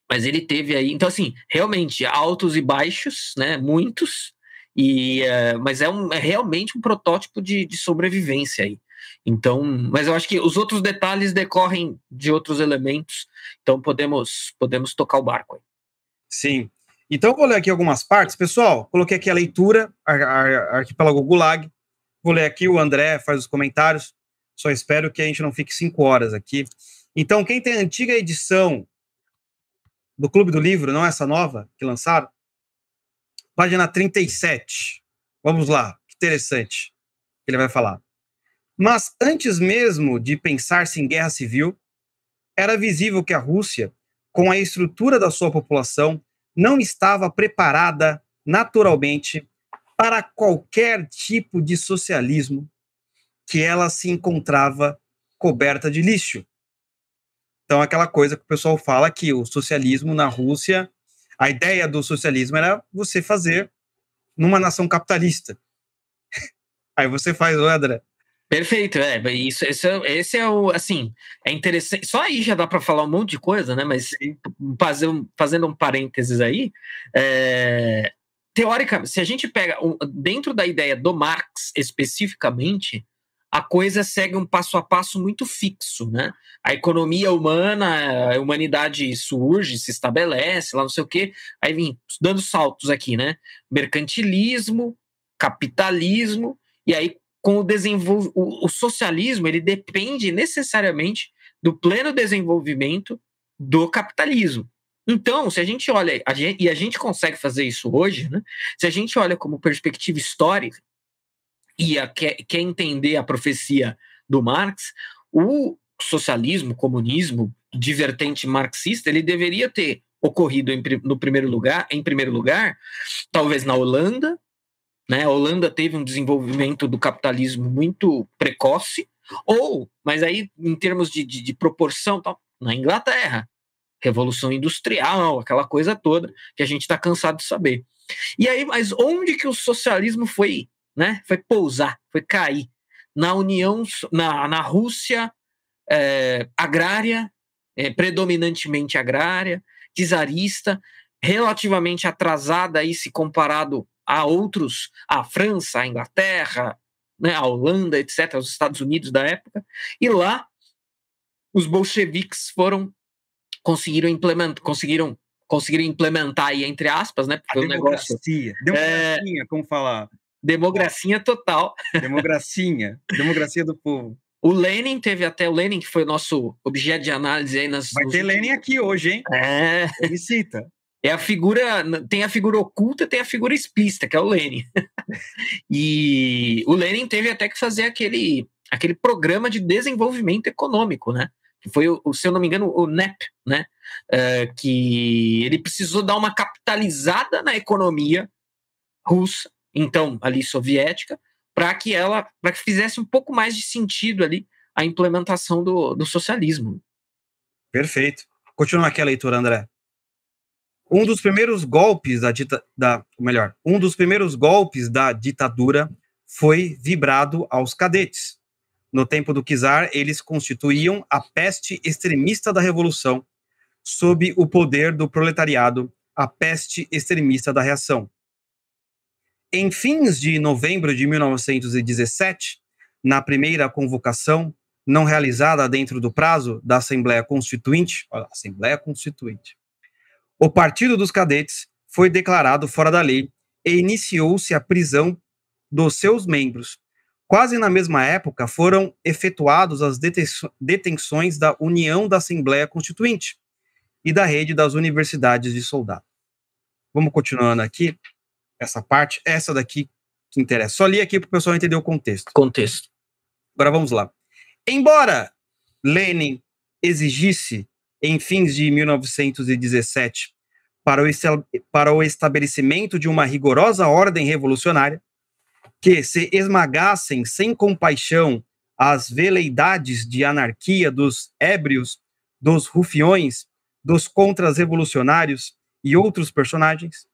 B: mas ele teve aí, então assim, realmente altos e baixos, né? Muitos e uh, mas é, um, é realmente um protótipo de, de sobrevivência aí. Então, mas eu acho que os outros detalhes decorrem de outros elementos, então podemos podemos tocar o barco aí.
A: Sim. Então, vou ler aqui algumas partes. Pessoal, coloquei aqui a leitura, ar, ar, Arquipélago Gulag. Vou ler aqui, o André faz os comentários. Só espero que a gente não fique cinco horas aqui. Então, quem tem a antiga edição do Clube do Livro, não essa nova que lançaram, página 37. Vamos lá, que interessante. Ele vai falar. Mas antes mesmo de pensar-se em guerra civil, era visível que a Rússia, com a estrutura da sua população, não estava preparada naturalmente para qualquer tipo de socialismo que ela se encontrava coberta de lixo. Então, aquela coisa que o pessoal fala que o socialismo na Rússia, a ideia do socialismo era você fazer numa nação capitalista. Aí você faz, André,
B: Perfeito, é, isso, esse, é, esse é o, assim, é interessante, só aí já dá para falar um monte de coisa, né, mas fazer, fazendo um parênteses aí, é, teoricamente, se a gente pega, dentro da ideia do Marx especificamente, a coisa segue um passo a passo muito fixo, né, a economia humana, a humanidade surge, se estabelece, lá não sei o quê, aí vem dando saltos aqui, né, mercantilismo, capitalismo, e aí com o desenvolvimento. O, socialismo ele depende necessariamente do pleno desenvolvimento do capitalismo. Então, se a gente olha, a gente, e a gente consegue fazer isso hoje, né? se a gente olha como perspectiva histórica e a, quer, quer entender a profecia do Marx, o socialismo, comunismo, divertente marxista, ele deveria ter ocorrido em, no primeiro lugar, em primeiro lugar, talvez na Holanda, né? A Holanda teve um desenvolvimento do capitalismo muito precoce, ou, mas aí em termos de, de, de proporção, na Inglaterra, Revolução Industrial, aquela coisa toda que a gente está cansado de saber. E aí, mas onde que o socialismo foi, né? Foi pousar, foi cair na União, na, na Rússia é, agrária, é, predominantemente agrária, czarista, relativamente atrasada aí se comparado a outros, a França, a Inglaterra, né, a Holanda, etc., os Estados Unidos da época, e lá os bolcheviques foram conseguiram implementar, conseguiram, conseguiram implementar aí, entre aspas, né?
A: Porque a democracia. Negócio, democracia, é, como falar?
B: Democracia total.
A: Democracia. democracia do povo.
B: O Lenin teve até o Lenin, que foi o nosso objeto de análise aí nas.
A: Vai ter Lenin aqui hoje, hein?
B: É.
A: Ele cita.
B: É a figura, tem a figura oculta, tem a figura explícita, que é o Lenin. e o Lenin teve até que fazer aquele, aquele programa de desenvolvimento econômico, né? Que foi, o, se eu não me engano, o NEP, né? Uh, que ele precisou dar uma capitalizada na economia russa, então ali soviética, para que ela, para que fizesse um pouco mais de sentido ali a implementação do, do socialismo.
A: Perfeito. Continua aqui a leitura, André. Um dos primeiros golpes da, dita, da melhor, um dos primeiros golpes da ditadura foi vibrado aos cadetes. No tempo do czar, eles constituíam a peste extremista da revolução, sob o poder do proletariado, a peste extremista da reação. Em fins de novembro de 1917, na primeira convocação, não realizada dentro do prazo da Assembleia Constituinte, Assembleia Constituinte, o Partido dos Cadetes foi declarado fora da lei e iniciou-se a prisão dos seus membros. Quase na mesma época foram efetuadas as detenções da União da Assembleia Constituinte e da rede das universidades de soldados. Vamos continuando aqui essa parte, essa daqui que interessa. Só li aqui para o pessoal entender o contexto.
B: Contexto.
A: Agora vamos lá. Embora Lenin exigisse, em fins de 1917, para o, para o estabelecimento de uma rigorosa ordem revolucionária, que se esmagassem sem compaixão as veleidades de anarquia dos ébrios, dos rufiões, dos contras-revolucionários e outros personagens,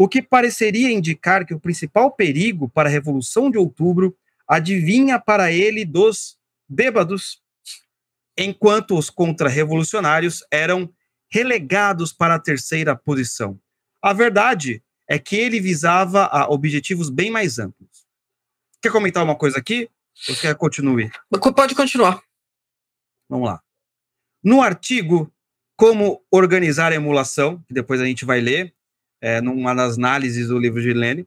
A: o que pareceria indicar que o principal perigo para a Revolução de Outubro adivinha para ele dos bêbados, enquanto os contra-revolucionários eram relegados para a terceira posição. A verdade é que ele visava a objetivos bem mais amplos. Quer comentar uma coisa aqui? Ou quer continue?
B: Pode continuar.
A: Vamos lá. No artigo Como Organizar a Emulação, que depois a gente vai ler, é, numa das análises do livro de Lenin,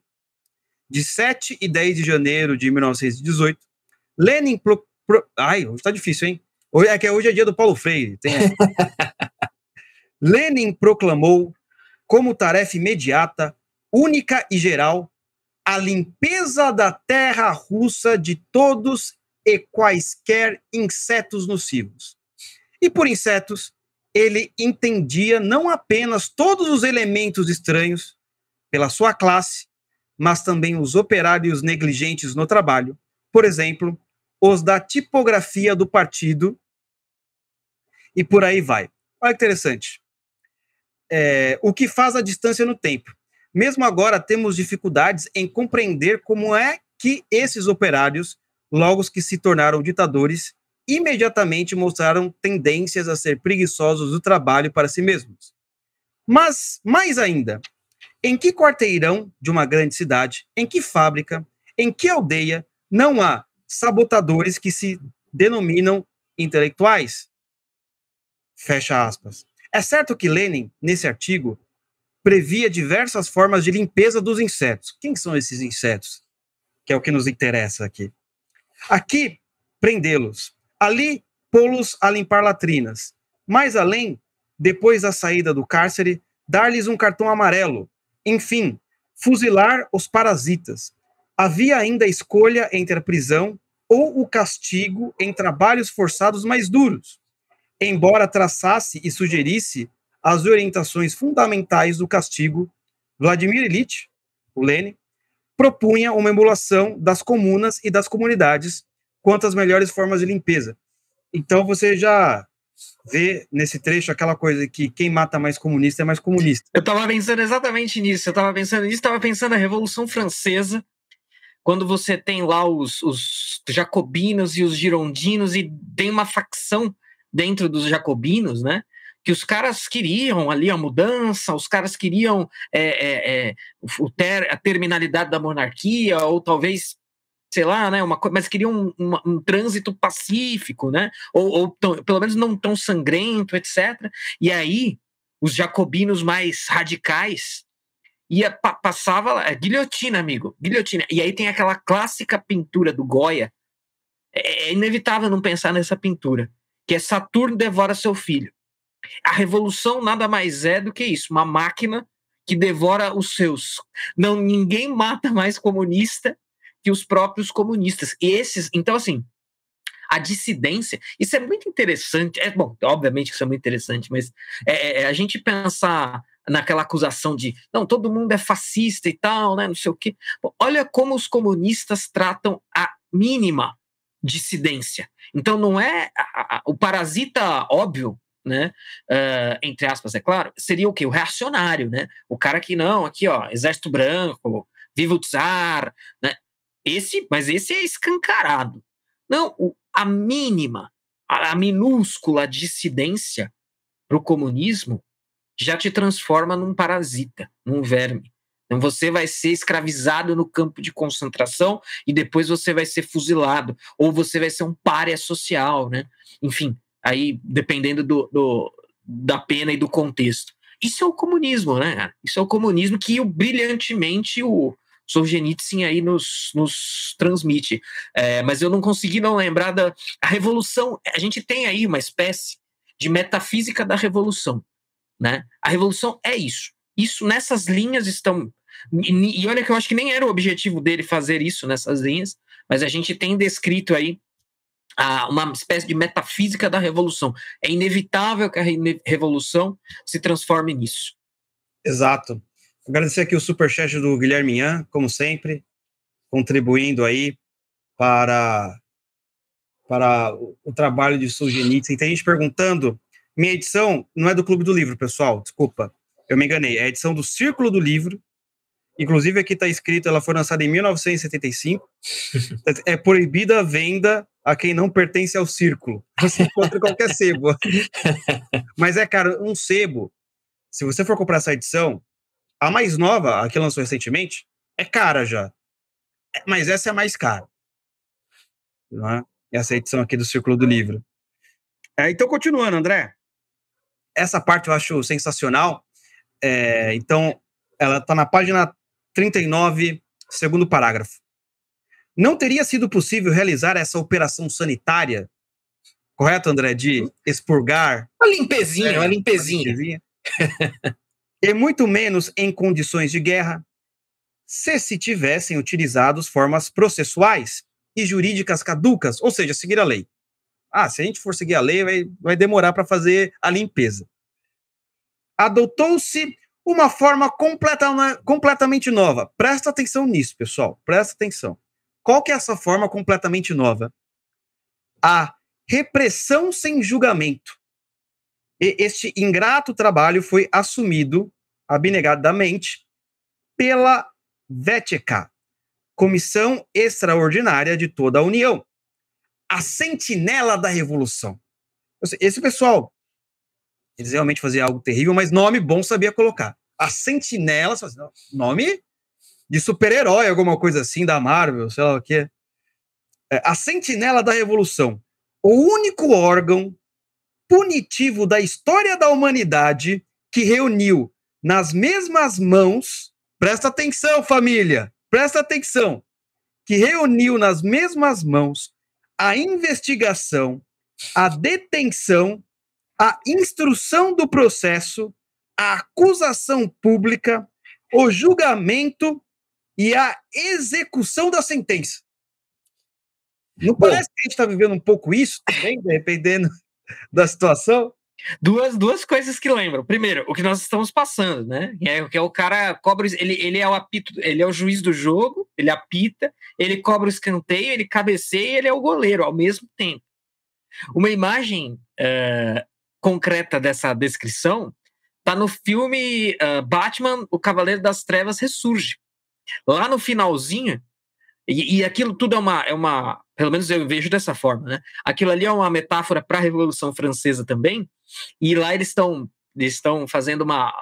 A: de 7 e 10 de janeiro de 1918, Lenin. Pro, pro, ai, hoje tá difícil, hein? Hoje, é que hoje é dia do Paulo Freire. Tem... Lenin proclamou como tarefa imediata, única e geral, a limpeza da terra russa de todos e quaisquer insetos nocivos. E por insetos, ele entendia não apenas todos os elementos estranhos pela sua classe, mas também os operários negligentes no trabalho, por exemplo, os da tipografia do partido, e por aí vai. Olha que interessante. É, o que faz a distância no tempo. Mesmo agora, temos dificuldades em compreender como é que esses operários, logo que se tornaram ditadores, imediatamente mostraram tendências a ser preguiçosos do trabalho para si mesmos. Mas, mais ainda, em que quarteirão de uma grande cidade, em que fábrica, em que aldeia não há sabotadores que se denominam intelectuais? Fecha aspas. É certo que Lenin, nesse artigo, previa diversas formas de limpeza dos insetos. Quem são esses insetos? Que é o que nos interessa aqui. Aqui, prendê-los Ali, pô-los a limpar latrinas. Mais além, depois da saída do cárcere, dar-lhes um cartão amarelo. Enfim, fuzilar os parasitas. Havia ainda a escolha entre a prisão ou o castigo em trabalhos forçados mais duros. Embora traçasse e sugerisse as orientações fundamentais do castigo, Vladimir Ilyich, o Lenin, propunha uma emulação das comunas e das comunidades quanto às melhores formas de limpeza. Então você já vê nesse trecho aquela coisa que quem mata mais comunista é mais comunista.
B: Eu estava pensando exatamente nisso. Eu estava pensando nisso, estava pensando na Revolução Francesa, quando você tem lá os, os jacobinos e os girondinos e tem uma facção dentro dos jacobinos, né? Que os caras queriam ali a mudança, os caras queriam é, é, é, ter, a terminalidade da monarquia, ou talvez sei lá, né, uma mas queriam um, um, trânsito pacífico, né, ou, ou tão, pelo menos não tão sangrento, etc. E aí os jacobinos mais radicais ia passava lá, é guilhotina, amigo, guilhotina. E aí tem aquela clássica pintura do Goya. É, é inevitável não pensar nessa pintura, que é Saturno devora seu filho. A revolução nada mais é do que isso, uma máquina que devora os seus. Não, ninguém mata mais comunista que os próprios comunistas. E esses, então assim, a dissidência, isso é muito interessante. É bom, obviamente isso é muito interessante, mas é, é, é, a gente pensar naquela acusação de não, todo mundo é fascista e tal, né? Não sei o quê. Bom, olha como os comunistas tratam a mínima dissidência. Então não é a, a, o parasita óbvio né? Uh, entre aspas, é claro, seria o que? O reacionário, né? O cara que não, aqui, ó, exército branco, viva o czar, né? Esse, mas esse é escancarado. Não, o, a mínima, a, a minúscula dissidência para o comunismo já te transforma num parasita, num verme. Então você vai ser escravizado no campo de concentração e depois você vai ser fuzilado, ou você vai ser um párea social, né? Enfim, aí dependendo do, do, da pena e do contexto. Isso é o comunismo, né? Isso é o comunismo que brilhantemente o Solzhenitsyn aí nos, nos transmite. É, mas eu não consegui não lembrar da a revolução. A gente tem aí uma espécie de metafísica da revolução, né? A revolução é isso. Isso nessas linhas estão e, e olha que eu acho que nem era o objetivo dele fazer isso nessas linhas, mas a gente tem descrito aí a, uma espécie de metafísica da revolução. É inevitável que a revolução se transforme nisso.
A: Exato. Agradecer aqui o superchat do Guilherme Ian, como sempre, contribuindo aí para, para o, trabalho de Solzhenitsyn. Tem gente perguntando, minha edição não é do Clube do Livro, pessoal, desculpa, eu me enganei, é a edição do Círculo do Livro, inclusive aqui está escrito, ela foi lançada em 1975, é proibida a venda a quem não pertence ao círculo. Você encontra qualquer sebo. Mas é, cara, um sebo, se você for comprar essa edição, a mais nova, a que lançou recentemente, é cara já. É, mas essa é a mais cara. Não é? Essa edição aqui do Círculo do Livro. É, então, continuando, André. Essa parte eu acho sensacional. É, então, ela está na página 39, segundo parágrafo. Não teria sido possível realizar essa operação sanitária, correto, André, de expurgar?
B: Uma limpezinha, é, uma limpezinha. Uma limpezinha.
A: e muito menos em condições de guerra, se se tivessem utilizados formas processuais e jurídicas caducas, ou seja, seguir a lei. Ah, se a gente for seguir a lei, vai, vai demorar para fazer a limpeza. Adotou-se uma forma completa, completamente nova. Presta atenção nisso, pessoal. Presta atenção. Qual que é essa forma completamente nova? A repressão sem julgamento. E este ingrato trabalho foi assumido abnegadamente pela VETECA, Comissão Extraordinária de toda a União, a sentinela da revolução. Esse pessoal, eles realmente faziam algo terrível, mas nome bom sabia colocar. A sentinela, nome de super-herói, alguma coisa assim, da Marvel, sei lá o que. É, a Sentinela da Revolução, o único órgão punitivo da história da humanidade que reuniu nas mesmas mãos, presta atenção, família, presta atenção, que reuniu nas mesmas mãos a investigação, a detenção, a instrução do processo, a acusação pública, o julgamento e a execução da sentença. Não Bom, parece que a gente está vivendo um pouco isso também, dependendo da situação?
B: Duas, duas coisas que lembram. Primeiro, o que nós estamos passando, né? É, que é o cara cobra, ele, ele é o apito, ele é o juiz do jogo, ele apita, ele cobra o escanteio, ele cabeceia e ele é o goleiro ao mesmo tempo. Uma imagem uh, concreta dessa descrição está no filme uh, Batman, o Cavaleiro das Trevas ressurge. Lá no finalzinho, e, e, aquilo tudo é uma, é uma, pelo menos eu vejo dessa forma, né? Aquilo ali é uma metáfora para a Revolução Francesa também, e lá eles estão eles estão fazendo uma,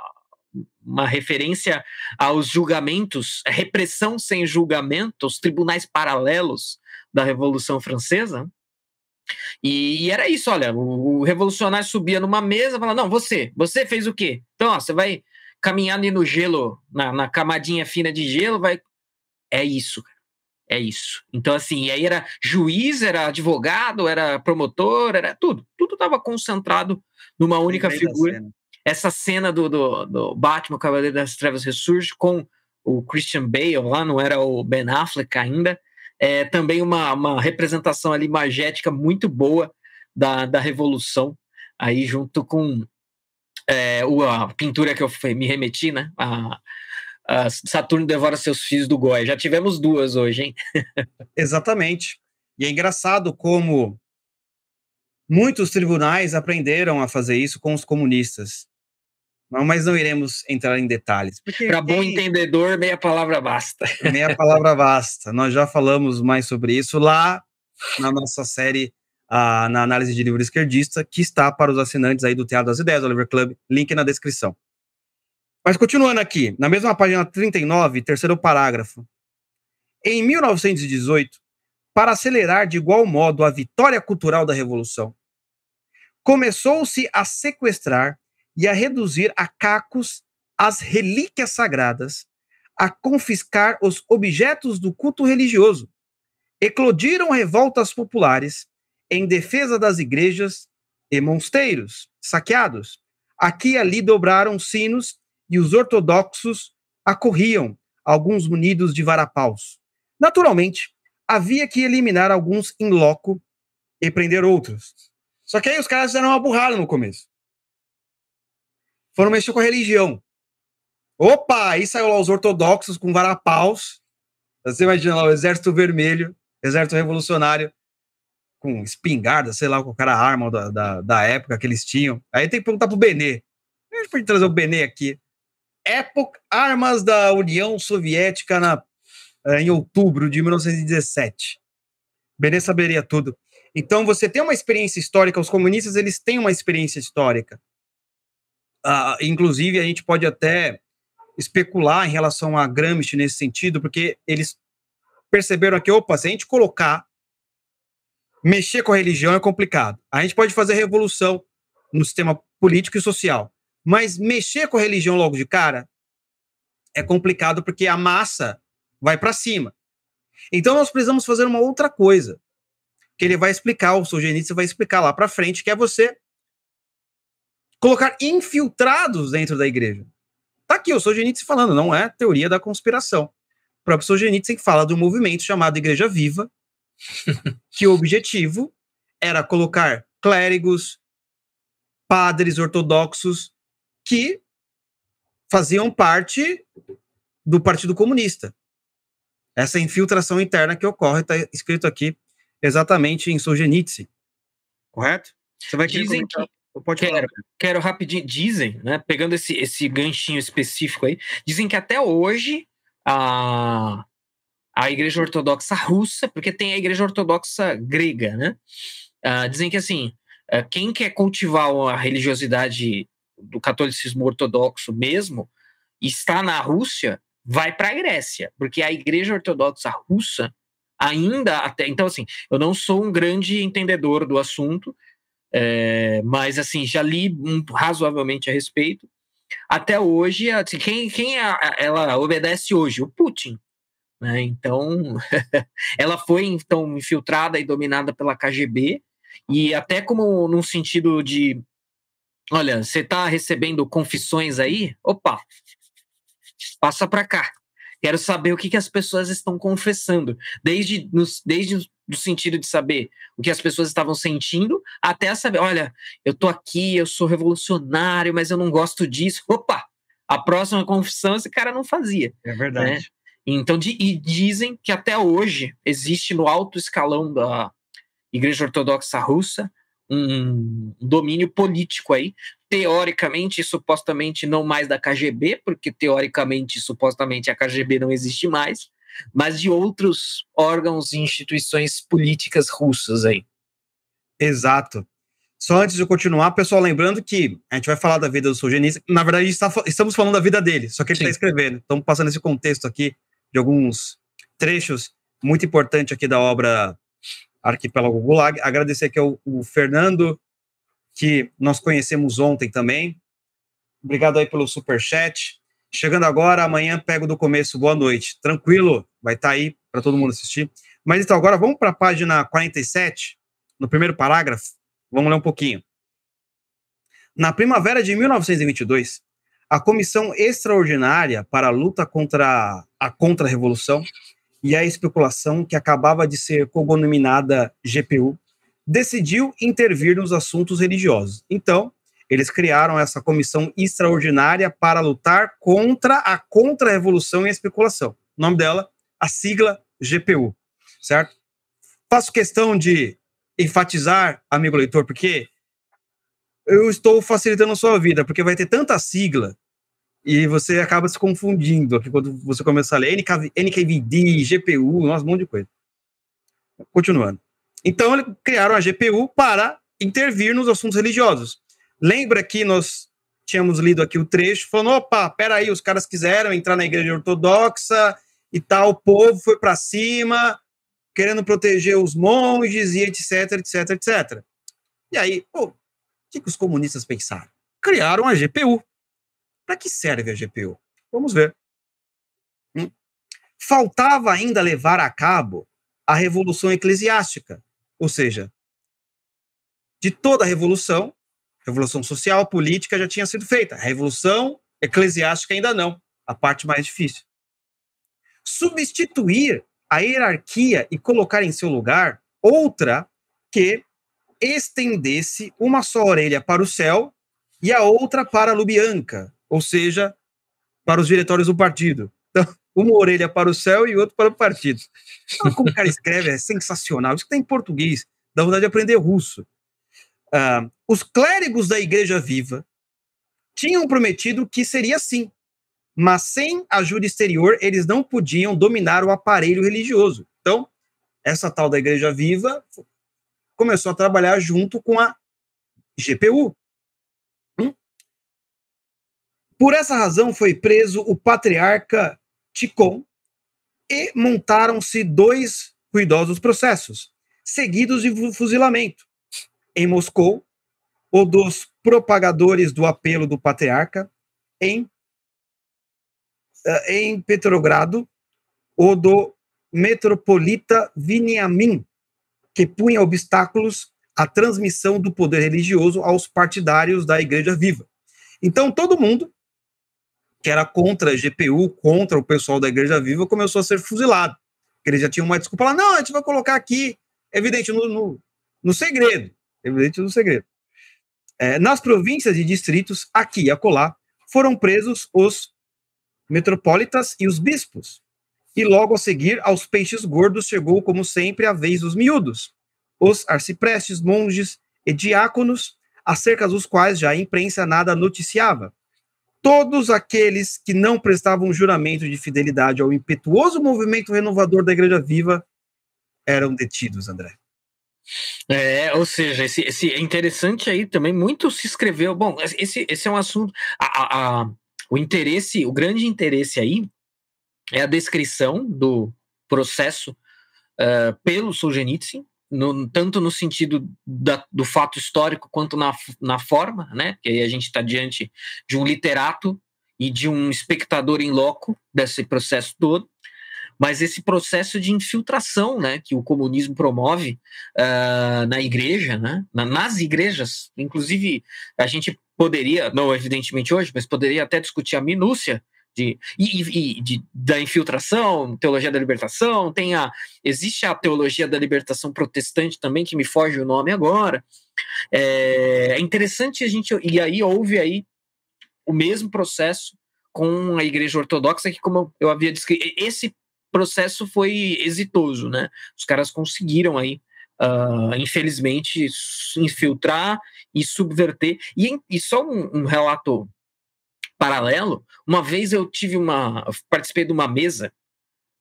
B: uma referência aos julgamentos, repressão sem julgamento, os tribunais paralelos da Revolução Francesa. E, e era isso, olha, o, o, revolucionário subia numa mesa e falava, não, você, você fez o quê? Então, ó, você vai caminhar ali no gelo, na, na camadinha fina de gelo, vai... É isso, cara. É isso. Então, assim, aí era juiz, era advogado, era promotor, era tudo. Tudo estava concentrado numa única figura. Cena. Essa cena do, do, do Batman, Cavaleiro das Trevas Ressurge, com o Christian Bale lá, não era o Ben Affleck ainda. É também uma, uma representação ali magética muito boa da, da Revolução, aí junto com é, a pintura que eu me remeti, né? A, a Saturno devora seus filhos do Goya. Já tivemos duas hoje, hein?
A: Exatamente. E é engraçado como muitos tribunais aprenderam a fazer isso com os comunistas. Mas não iremos entrar em detalhes.
B: Para bom entendedor, meia palavra basta.
A: Meia palavra basta. Nós já falamos mais sobre isso lá na nossa série uh, na análise de livro esquerdista, que está para os assinantes aí do Teatro das Ideias, Oliver Club, link na descrição. Mas continuando aqui, na mesma página 39, terceiro parágrafo. Em 1918, para acelerar de igual modo a vitória cultural da Revolução, começou-se a sequestrar e a reduzir a cacos as relíquias sagradas, a confiscar os objetos do culto religioso. Eclodiram revoltas populares em defesa das igrejas e mosteiros saqueados. Aqui e ali dobraram sinos e os ortodoxos acorriam, alguns munidos de varapaus. Naturalmente, havia que eliminar alguns em loco e prender outros. Só que aí os caras fizeram uma burrada no começo. Foram mexer com a religião. Opa, aí saiu lá os ortodoxos com varapaus. Você imagina lá o exército vermelho, exército revolucionário, com espingarda, sei lá qual era a arma da, da, da época que eles tinham. Aí tem que perguntar pro Benê. A gente pode trazer o Benê aqui época, armas da União Soviética na, eh, em outubro de 1917. Benê saberia tudo. Então, você tem uma experiência histórica, os comunistas eles têm uma experiência histórica. Uh, inclusive, a gente pode até especular em relação a Gramsci nesse sentido, porque eles perceberam que, opa, se a gente colocar, mexer com a religião é complicado. A gente pode fazer revolução no sistema político e social. Mas mexer com a religião logo de cara é complicado porque a massa vai para cima. Então nós precisamos fazer uma outra coisa, que ele vai explicar, o Solzhenitsyn vai explicar lá para frente, que é você colocar infiltrados dentro da igreja. Tá aqui o Solzhenitsyn falando, não é teoria da conspiração. O próprio Solzhenitsyn fala de um movimento chamado Igreja Viva, que o objetivo era colocar clérigos, padres ortodoxos que faziam parte do Partido Comunista. Essa infiltração interna que ocorre está escrito aqui exatamente em Solzhenitsyn. Correto?
B: Você vai Dizem que Pode quero, quero rapidinho. Dizem, né? Pegando esse, esse ganchinho específico aí, dizem que até hoje a, a Igreja Ortodoxa Russa, porque tem a Igreja Ortodoxa Grega, né? Uh, dizem que assim, uh, quem quer cultivar a religiosidade do catolicismo ortodoxo mesmo, está na Rússia, vai para a Grécia, porque a Igreja Ortodoxa Russa ainda até então assim, eu não sou um grande entendedor do assunto, é, mas assim já li um, razoavelmente a respeito. Até hoje, assim, quem, quem é ela obedece hoje? O Putin. Né? Então, ela foi então infiltrada e dominada pela KGB e até como num sentido de Olha, você está recebendo confissões aí? Opa, passa para cá. Quero saber o que, que as pessoas estão confessando, desde, nos, desde o sentido de saber o que as pessoas estavam sentindo, até saber, olha, eu tô aqui, eu sou revolucionário, mas eu não gosto disso. Opa, a próxima confissão esse cara não fazia.
A: É verdade. Né?
B: Então, de, e dizem que até hoje existe no alto escalão da Igreja Ortodoxa Russa um domínio político aí, teoricamente e supostamente não mais da KGB, porque teoricamente e supostamente a KGB não existe mais, mas de outros órgãos e instituições políticas russas aí.
A: Exato. só antes de eu continuar, pessoal, lembrando que a gente vai falar da vida do Solzhenitsyn. Na verdade, está, estamos falando da vida dele, só que ele está escrevendo. Estamos passando esse contexto aqui de alguns trechos muito importantes aqui da obra Arquipélago Gulag. Agradecer aqui ao, ao Fernando, que nós conhecemos ontem também. Obrigado aí pelo super chat. Chegando agora, amanhã pego do começo. Boa noite. Tranquilo, vai estar tá aí para todo mundo assistir. Mas então, agora vamos para a página 47, no primeiro parágrafo. Vamos ler um pouquinho. Na primavera de 1922, a Comissão Extraordinária para a Luta contra a Contra-Revolução e a Especulação, que acabava de ser cognominada GPU, decidiu intervir nos assuntos religiosos. Então, eles criaram essa comissão extraordinária para lutar contra a contra-revolução e a especulação. O nome dela, a sigla GPU, certo? Faço questão de enfatizar, amigo leitor, porque eu estou facilitando a sua vida, porque vai ter tanta sigla e você acaba se confundindo aqui quando você começa a ler NK, NKVD, GPU, nossa, um monte de coisa. Continuando. Então, eles criaram a GPU para intervir nos assuntos religiosos. Lembra que nós tínhamos lido aqui o trecho, falando, opa, peraí, os caras quiseram entrar na igreja ortodoxa e tal, o povo foi para cima, querendo proteger os monges e etc, etc, etc. E aí, pô, o que, que os comunistas pensaram? Criaram a GPU. Para que serve a GPU? Vamos ver. Hum. Faltava ainda levar a cabo a revolução eclesiástica, ou seja, de toda a revolução, revolução social, política já tinha sido feita. A revolução eclesiástica ainda não, a parte mais difícil. Substituir a hierarquia e colocar em seu lugar outra que estendesse uma só orelha para o céu e a outra para a Lubianca, ou seja, para os diretórios do partido. Então, uma orelha para o céu e outra para o partido. Então, como o cara escreve é sensacional. Isso que está em português, dá vontade de aprender russo. Uh, os clérigos da Igreja Viva tinham prometido que seria assim, mas sem ajuda exterior, eles não podiam dominar o aparelho religioso. Então, essa tal da Igreja Viva começou a trabalhar junto com a GPU. Hum? Por essa razão, foi preso o patriarca Ticon e montaram-se dois ruidosos processos, seguidos de fuzilamento. Em Moscou, o dos propagadores do apelo do patriarca, em uh, em Petrogrado, o do metropolita Viniamin, que punha obstáculos à transmissão do poder religioso aos partidários da Igreja Viva. Então, todo mundo que era contra a GPU, contra o pessoal da Igreja Viva, começou a ser fuzilado. Eles já tinham uma desculpa lá, não, a gente vai colocar aqui, evidente, no, no, no segredo. Evidente no segredo. É, nas províncias e distritos, aqui e acolá, foram presos os metropolitas e os bispos. E logo a seguir, aos peixes gordos chegou, como sempre, a vez dos miúdos, os arciprestes, monges e diáconos, acerca dos quais já a imprensa nada noticiava. Todos aqueles que não prestavam juramento de fidelidade ao impetuoso movimento renovador da Igreja Viva eram detidos, André.
B: É, ou seja, esse, esse é interessante aí também. Muito se escreveu. Bom, esse, esse é um assunto. A, a, o interesse, o grande interesse aí é a descrição do processo uh, pelo Solzhenitsyn, no, tanto no sentido da, do fato histórico quanto na, na forma, né? Que aí a gente está diante de um literato e de um espectador em loco desse processo todo, mas esse processo de infiltração, né, que o comunismo promove uh, na igreja, né, na, nas igrejas, inclusive a gente poderia, não evidentemente hoje, mas poderia até discutir a minúcia de, e, e de, da infiltração, teologia da libertação, tem a, existe a teologia da libertação protestante também, que me foge o nome agora. É, é interessante a gente, e aí houve aí o mesmo processo com a igreja ortodoxa, que como eu havia descrito, esse processo foi exitoso, né? Os caras conseguiram aí uh, infelizmente, infiltrar e subverter. E, e só um, um, relato paralelo: uma vez eu tive uma. participei de uma mesa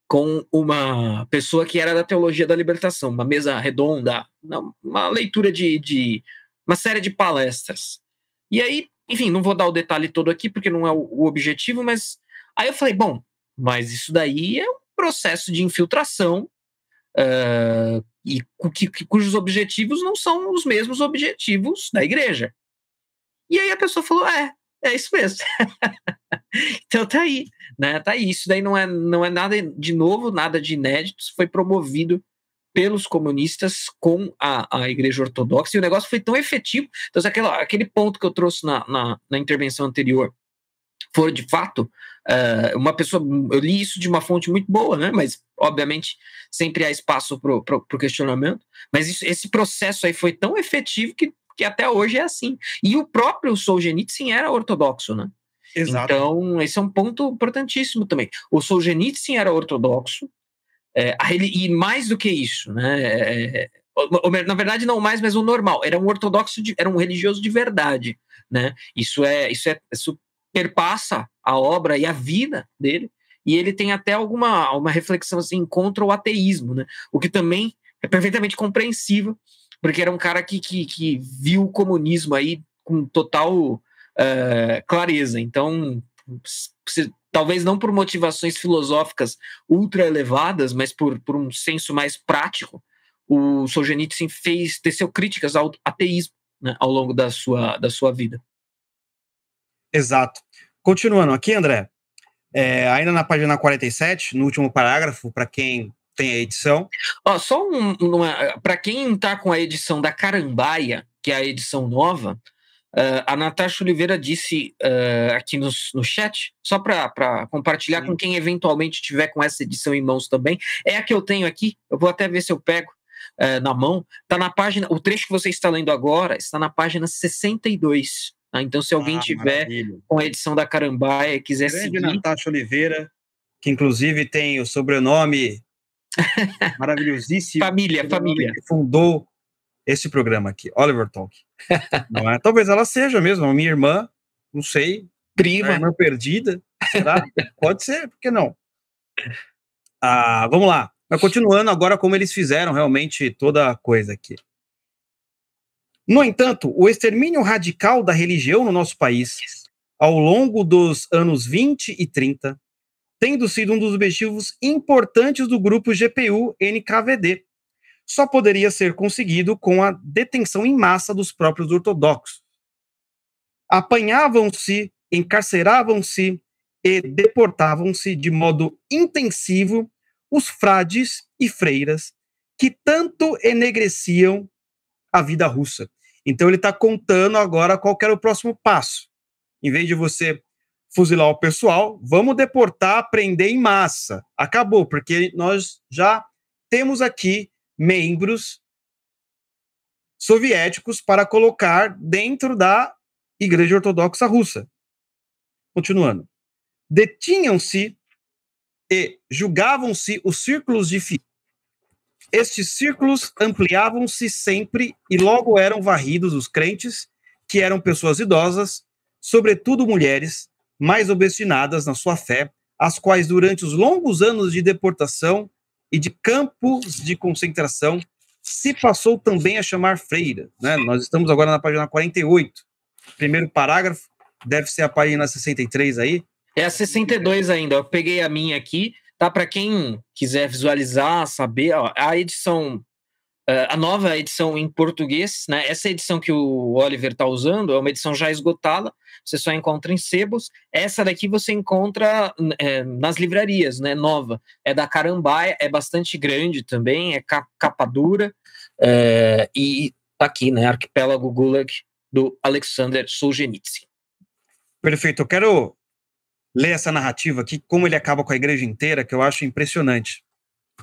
B: com uma pessoa que era da teologia da libertação, uma mesa redonda, uma leitura de, de uma série de palestras. E aí, enfim, não vou dar o detalhe todo aqui, porque não é o, objetivo, mas aí eu falei, bom, mas isso daí é um processo de infiltração uh, e que, cujos objetivos não são os mesmos objetivos da igreja. E aí a pessoa falou, é, é isso mesmo. então tá aí, né? Tá aí. Isso daí não é, não é nada de novo, nada de inédito. Isso foi promovido pelos comunistas com a, a Igreja Ortodoxa, e o negócio foi tão efetivo. Então, aquela, aquele ponto que eu trouxe na, na, na intervenção anterior for de fato uh, uma pessoa. Eu li isso de uma fonte muito boa, né? Mas, obviamente, sempre há espaço para o questionamento. Mas isso, esse processo aí foi tão efetivo que, que até hoje é assim. E o próprio Solzhenitsyn era ortodoxo, né? Exato. Então, esse é um ponto importantíssimo também. O Solzhenitsyn era ortodoxo, é, e mais do que isso, né? É, é na verdade, não mais, mas o normal. Era um ortodoxo, de, era um religioso de verdade, né? Isso é, isso é, isso perpassa a obra e a vida dele. E ele tem até alguma uma reflexão assim contra o ateísmo, né? O que também é perfeitamente compreensível, porque era um cara que, que, que viu o comunismo aí com total uh, clareza. Então, se, talvez não por motivações filosóficas ultra elevadas, mas por, por um senso mais prático, o Solzhenitsyn fez teceu críticas ao ateísmo né, ao longo da sua, da sua vida.
A: Exato. Continuando aqui, André, é, ainda na página 47, no último parágrafo, para quem tem a edição.
B: Ó, só um, para quem está com a edição da Carambaia, que é a edição nova, Uh, a Natasha Oliveira disse uh, aqui no, no chat, só para compartilhar Sim. com quem eventualmente tiver com essa edição em mãos também. É a que eu tenho aqui, eu vou até ver se eu pego uh, na mão. Está na página, o trecho que você está lendo agora está na página 62. Tá? Então, se alguém ah, tiver maravilha. com a edição da Carambaia e quiser Grande seguir.
A: Natasha Oliveira, que inclusive tem o sobrenome maravilhosíssimo.
B: família, família.
A: Que fundou esse programa aqui, Oliver Talk. É? Talvez ela seja mesmo, a minha irmã, não sei. Prima. Irmã perdida, será? Pode ser, por que não? Ah, vamos lá. Mas continuando agora como eles fizeram realmente toda a coisa aqui. No entanto, o extermínio radical da religião no nosso país, ao longo dos anos 20 e 30, tendo sido um dos objetivos importantes do grupo GPU-NKVD, só poderia ser conseguido com a detenção em massa dos próprios ortodoxos. Apanhavam-se, encarceravam-se e deportavam-se de modo intensivo os frades e freiras que tanto enegreciam a vida russa. Então ele está contando agora qual era o próximo passo. Em vez de você fuzilar o pessoal, vamos deportar, prender em massa. Acabou, porque nós já temos aqui membros soviéticos para colocar dentro da Igreja Ortodoxa Russa. Continuando. Detinham-se e julgavam-se os círculos de fi. Estes círculos ampliavam-se sempre e logo eram varridos os crentes, que eram pessoas idosas, sobretudo mulheres, mais obstinadas na sua fé, as quais, durante os longos anos de deportação, e de campos de concentração se passou também a chamar freira. Né? Nós estamos agora na página 48. Primeiro parágrafo, deve ser a página 63 aí.
B: É a 62 ainda. Eu peguei a minha aqui. Tá para quem quiser visualizar, saber, ó, a edição a nova edição em português, né? Essa edição que o Oliver está usando é uma edição já esgotada, você só encontra em sebos. Essa daqui você encontra é, nas livrarias, né? Nova. É da Carambaia, é bastante grande também, é capa dura. É, e tá aqui, né? Arquipélago Gulag do Alexander Solzhenitsyn.
A: Perfeito. Eu quero ler essa narrativa aqui, como ele acaba com a igreja inteira, que eu acho impressionante.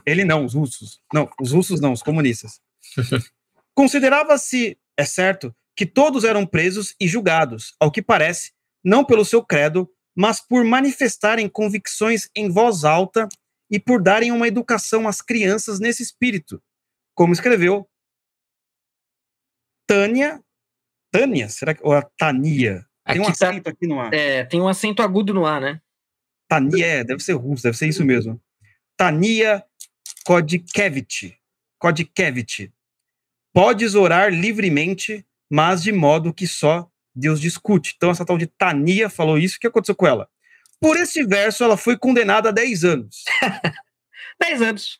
A: Ele não, os russos. Não, os russos não, os comunistas. Considerava-se, é certo, que todos eram presos e julgados, ao que parece, não pelo seu credo, mas por manifestarem convicções em voz alta e por darem uma educação às crianças nesse espírito, como escreveu Tânia, Tânia, será que ou a Tania?
B: Tem aqui um tá acento tá, aqui no ar. É, tem um acento agudo no ar, né?
A: Tania, é, deve ser russo, deve ser isso mesmo. Tania Kodkevich. Kodkevich. Podes orar livremente, mas de modo que só Deus discute. Então, essa tal de Tania falou isso. O que aconteceu com ela? Por esse verso, ela foi condenada a 10 anos.
B: 10 anos.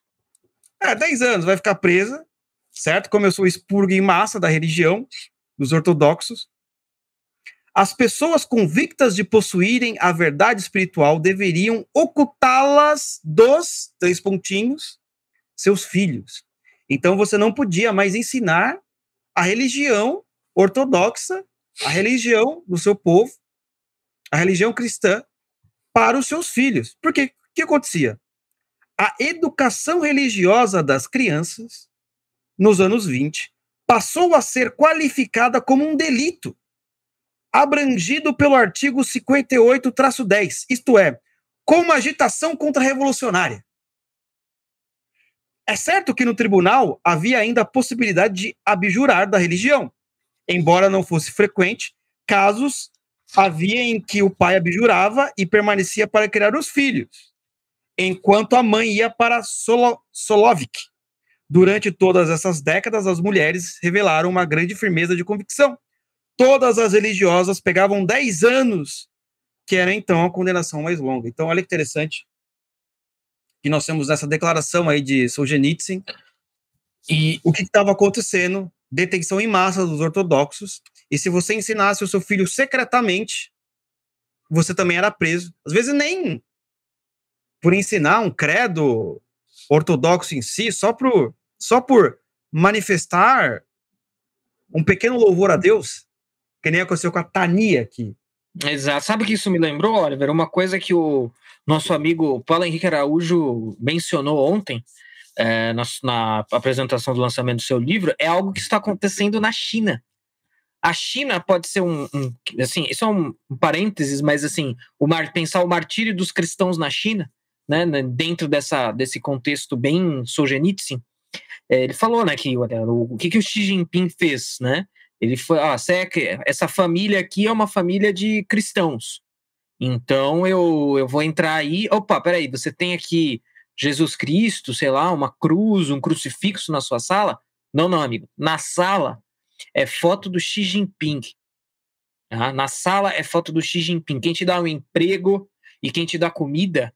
A: É, 10 anos, vai ficar presa, certo? Como eu sou expurgo em massa da religião, dos ortodoxos. As pessoas convictas de possuírem a verdade espiritual deveriam ocultá-las dos três pontinhos, seus filhos. Então você não podia mais ensinar a religião ortodoxa, a religião do seu povo, a religião cristã, para os seus filhos. Porque o que acontecia? A educação religiosa das crianças, nos anos 20, passou a ser qualificada como um delito, abrangido pelo artigo 58-10, isto é, como agitação contra-revolucionária. É certo que no tribunal havia ainda a possibilidade de abjurar da religião, embora não fosse frequente, casos havia em que o pai abjurava e permanecia para criar os filhos, enquanto a mãe ia para Solo Solovik. Durante todas essas décadas, as mulheres revelaram uma grande firmeza de convicção. Todas as religiosas pegavam 10 anos, que era então a condenação mais longa. Então, olha que interessante que nós temos nessa declaração aí de Solzhenitsyn. E o que estava acontecendo? Detenção em massa dos ortodoxos. E se você ensinasse o seu filho secretamente, você também era preso. Às vezes nem por ensinar um credo ortodoxo em si, só por, só por manifestar um pequeno louvor a Deus, que nem aconteceu com a Tania aqui.
B: Exato. Sabe o que isso me lembrou, Oliver? Uma coisa que o nosso amigo Paulo Henrique Araújo mencionou ontem, é, na, na, apresentação do lançamento do seu livro, é algo que está acontecendo na China. A China pode ser um, um assim, isso é um, um, parênteses, mas assim, o mar, pensar o martírio dos cristãos na China, né, dentro dessa, desse contexto bem Solzhenitsyn, é, ele falou, né, que olha, o, o que, que o Xi Jinping fez, né? Ele foi, ah, essa família aqui é uma família de cristãos. Então eu, eu vou entrar aí. Opa, peraí, você tem aqui Jesus Cristo, sei lá, uma cruz, um crucifixo na sua sala? Não, não, amigo. Na sala é foto do Xi Jinping. Tá? Na sala é foto do Xi Jinping. Quem te dá um emprego e quem te dá comida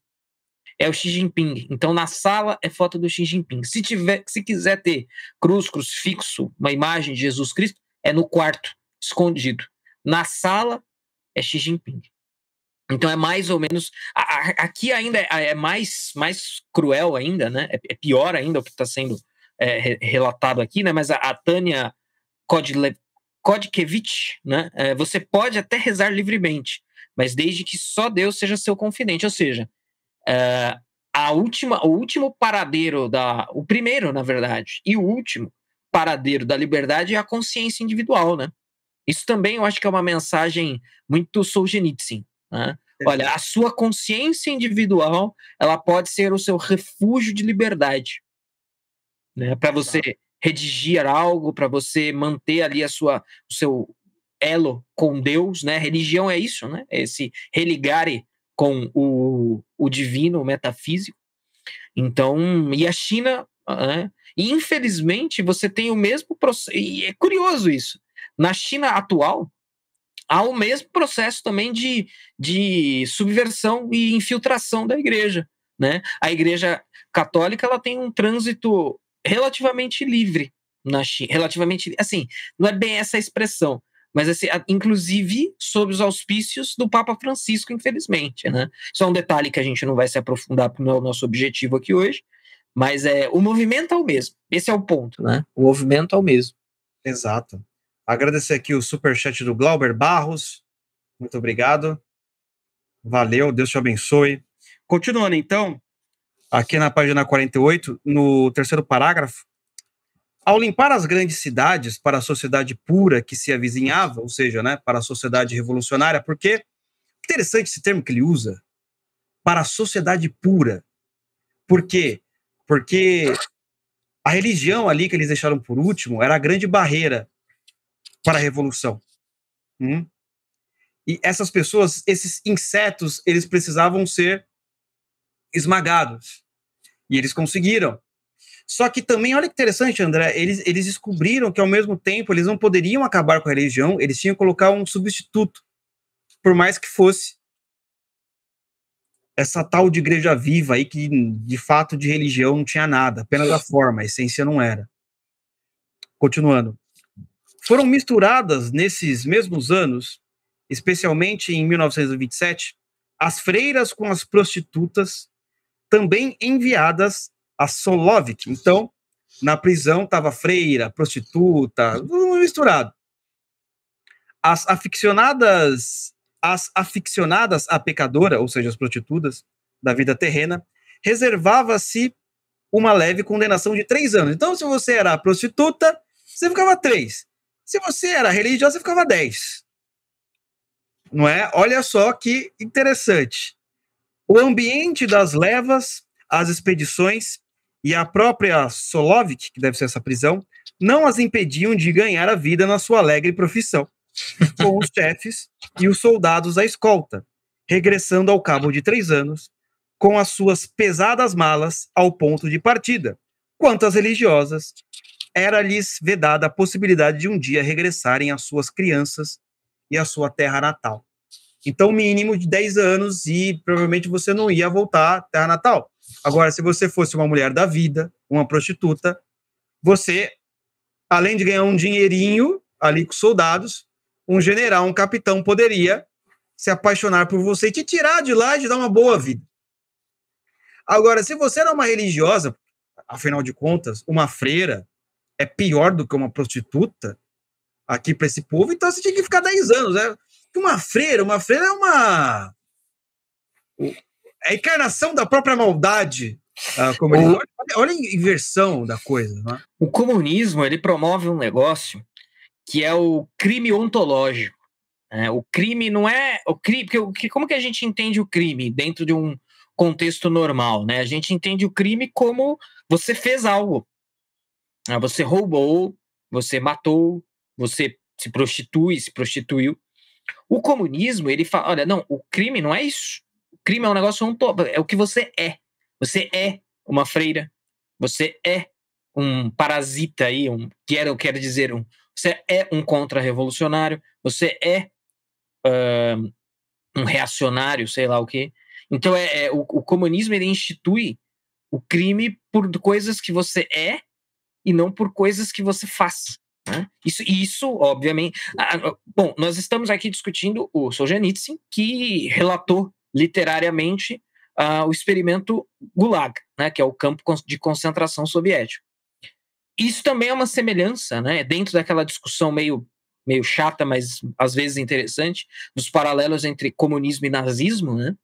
B: é o Xi Jinping. Então na sala é foto do Xi Jinping. Se tiver, se quiser ter cruz, crucifixo, uma imagem de Jesus Cristo, é no quarto, escondido. Na sala é Xi Jinping. Então é mais ou menos. Aqui ainda é, é mais, mais cruel ainda, né? É, é pior ainda o que está sendo é, relatado aqui, né? Mas a, a Tânia Kodle, Kodkevich, né? É, você pode até rezar livremente, mas desde que só Deus seja seu confidente. Ou seja, é, a última, o último paradeiro da. O primeiro, na verdade, e o último paradeiro da liberdade é a consciência individual, né? Isso também eu acho que é uma mensagem muito Solzhenitsyn. Né? Olha, a sua consciência individual ela pode ser o seu refúgio de liberdade, né? Para você redigir algo, para você manter ali a sua, o seu elo com Deus, né? Religião é isso, né? É esse religare com o, o divino, o metafísico. Então, e a China, né? E infelizmente você tem o mesmo processo. E é curioso isso. Na China atual, há o mesmo processo também de, de subversão e infiltração da igreja. Né? A igreja católica ela tem um trânsito relativamente livre na China, relativamente assim, não é bem essa expressão, mas assim, inclusive sob os auspícios do Papa Francisco, infelizmente, né? Isso é um detalhe que a gente não vai se aprofundar porque não é o nosso objetivo aqui hoje, mas é o movimento é o mesmo. Esse é o ponto, né? O movimento é o mesmo.
A: Exato. Agradecer aqui o super chat do Glauber Barros. Muito obrigado. Valeu, Deus te abençoe. Continuando então, aqui na página 48, no terceiro parágrafo, ao limpar as grandes cidades para a sociedade pura que se avizinhava, ou seja, né, para a sociedade revolucionária, porque interessante esse termo que ele usa, para a sociedade pura. Por quê? Porque a religião ali que eles deixaram por último era a grande barreira para a revolução. Hum? E essas pessoas, esses insetos, eles precisavam ser esmagados. E eles conseguiram. Só que também, olha que interessante, André, eles, eles descobriram que ao mesmo tempo eles não poderiam acabar com a religião, eles tinham que colocar um substituto, por mais que fosse essa tal de igreja viva aí, que de fato de religião não tinha nada, apenas a forma, a essência não era. Continuando. Foram misturadas nesses mesmos anos, especialmente em 1927, as freiras com as prostitutas, também enviadas a Solovik. Então, na prisão estava freira, prostituta, tudo misturado. As aficionadas, as aficionadas à pecadora, ou seja, as prostitutas da vida terrena, reservava-se uma leve condenação de três anos. Então, se você era prostituta, você ficava três. Se você era religiosa, você ficava dez. Não é? Olha só que interessante. O ambiente das levas, as expedições e a própria Solovik, que deve ser essa prisão, não as impediam de ganhar a vida na sua alegre profissão, com os chefes e os soldados à escolta, regressando ao cabo de três anos, com as suas pesadas malas ao ponto de partida. Quanto às religiosas, era-lhes vedada a possibilidade de um dia regressarem às suas crianças e à sua terra natal. Então, mínimo de 10 anos e provavelmente você não ia voltar à terra natal. Agora, se você fosse uma mulher da vida, uma prostituta, você, além de ganhar um dinheirinho ali com soldados, um general, um capitão poderia se apaixonar por você e te tirar de lá e te dar uma boa vida. Agora, se você era uma religiosa, afinal de contas, uma freira é pior do que uma prostituta aqui para esse povo, então você tinha que ficar 10 anos. Né? Uma freira, uma freira é uma é a encarnação da própria maldade. Ah, o... olha, olha, a inversão da coisa. Né?
B: O comunismo ele promove um negócio que é o crime ontológico. Né? O crime não é o crime, porque como que a gente entende o crime dentro de um contexto normal, né? A gente entende o crime como você fez algo? Você roubou, você matou, você se prostitui, se prostituiu. O comunismo ele fala, olha, não, o crime não é isso crime é um negócio um é o que você é. Você é uma freira, você é um parasita aí, um quero quero dizer um, você é um contra-revolucionário, você é uh, um reacionário, sei lá o quê. Então é, é o, o, comunismo ele institui o crime por coisas que você é e não por coisas que você faz. Né? Isso, isso, obviamente. Ah, bom, nós estamos aqui discutindo o Solzhenitsyn, que relatou literariamente uh, o experimento Gulag, né, que é o campo de concentração soviético. Isso também é uma semelhança, né, dentro daquela discussão meio, meio chata, mas às vezes interessante, dos paralelos entre comunismo e nazismo. Né?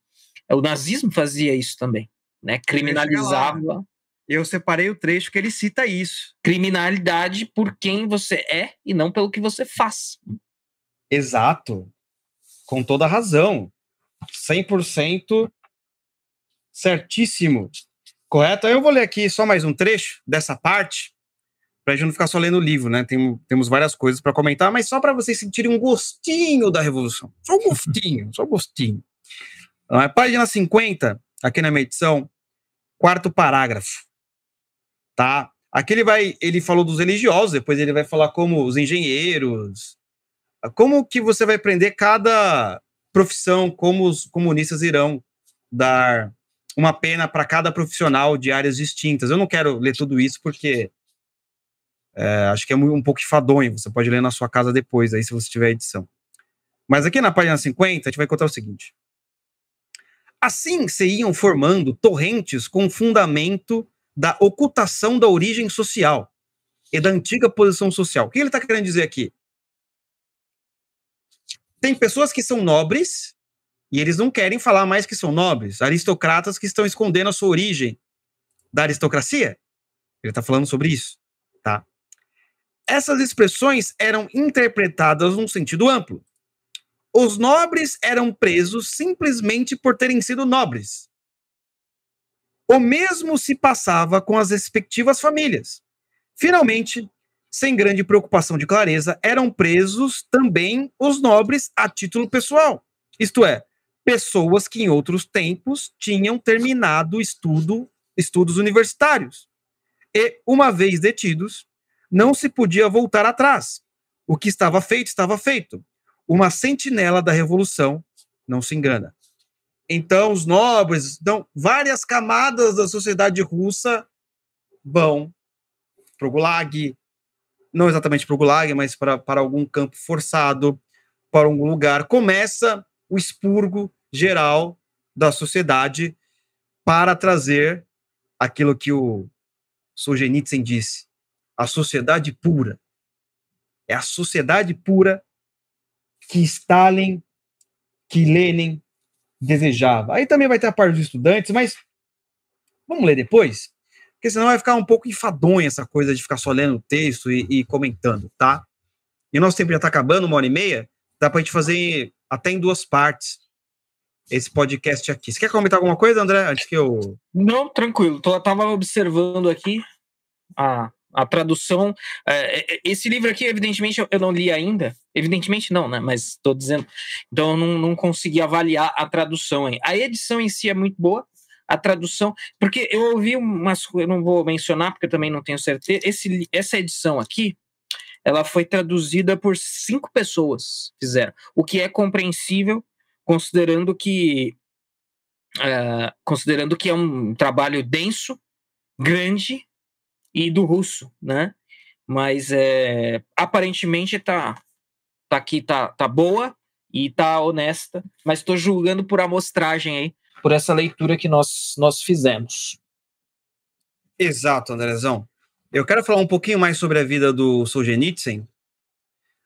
B: O nazismo fazia isso também, né, criminalizava.
A: Eu separei o trecho que ele cita isso.
B: Criminalidade por quem você é e não pelo que você faz.
A: Exato. Com toda razão. 100% certíssimo. Correto? Eu vou ler aqui só mais um trecho dessa parte, para a gente não ficar só lendo o livro, né? Tem, temos várias coisas para comentar, mas só para vocês sentirem um gostinho da revolução. Só um gostinho, só um gostinho. É página 50, aqui na minha edição, quarto parágrafo. Tá? Aqui ele vai, ele falou dos religiosos, depois ele vai falar como os engenheiros, como que você vai aprender cada profissão, como os comunistas irão dar uma pena para cada profissional de áreas distintas. Eu não quero ler tudo isso porque é, acho que é um pouco enfadonho. Você pode ler na sua casa depois, aí se você tiver edição. Mas aqui na página 50, a gente vai contar o seguinte. Assim se iam formando torrentes com fundamento da ocultação da origem social e da antiga posição social. O que ele está querendo dizer aqui? tem pessoas que são nobres e eles não querem falar mais que são nobres, aristocratas que estão escondendo a sua origem da aristocracia. Ele está falando sobre isso, tá? Essas expressões eram interpretadas num sentido amplo. Os nobres eram presos simplesmente por terem sido nobres. O mesmo se passava com as respectivas famílias. Finalmente, sem grande preocupação de clareza, eram presos também os nobres a título pessoal, isto é, pessoas que em outros tempos tinham terminado estudo, estudos universitários E, uma vez detidos, não se podia voltar atrás. O que estava feito, estava feito. Uma sentinela da revolução não se engana. Então, os nobres, então, várias camadas da sociedade russa vão para o Gulag, não exatamente para o Gulag, mas para, para algum campo forçado, para algum lugar. Começa o expurgo geral da sociedade para trazer aquilo que o Solzhenitsyn disse, a sociedade pura. É a sociedade pura que Stalin, que Lenin desejava. Aí também vai ter a parte dos estudantes, mas vamos ler depois, porque senão vai ficar um pouco enfadonha essa coisa de ficar só lendo o texto e, e comentando, tá? E o nosso tempo já está acabando, uma hora e meia, dá para a gente fazer até em duas partes esse podcast aqui. Você quer comentar alguma coisa, André? Antes que eu.
B: Não, tranquilo. Tô, tava observando aqui a, a tradução. É, é, é esse livro aqui, evidentemente, eu não li ainda. Evidentemente não, né? Mas estou dizendo. Então eu não, não consegui avaliar a tradução aí. A edição em si é muito boa. A tradução, porque eu ouvi umas, eu não vou mencionar porque eu também não tenho certeza. Esse, essa edição aqui, ela foi traduzida por cinco pessoas, fizeram, o que é compreensível considerando que uh, considerando que é um trabalho denso, grande e do russo, né? Mas é, aparentemente tá, tá aqui, tá, tá boa e tá honesta, mas estou julgando por amostragem aí, por essa leitura que nós, nós fizemos.
A: Exato, Andrezão. Eu quero falar um pouquinho mais sobre a vida do Solzhenitsyn.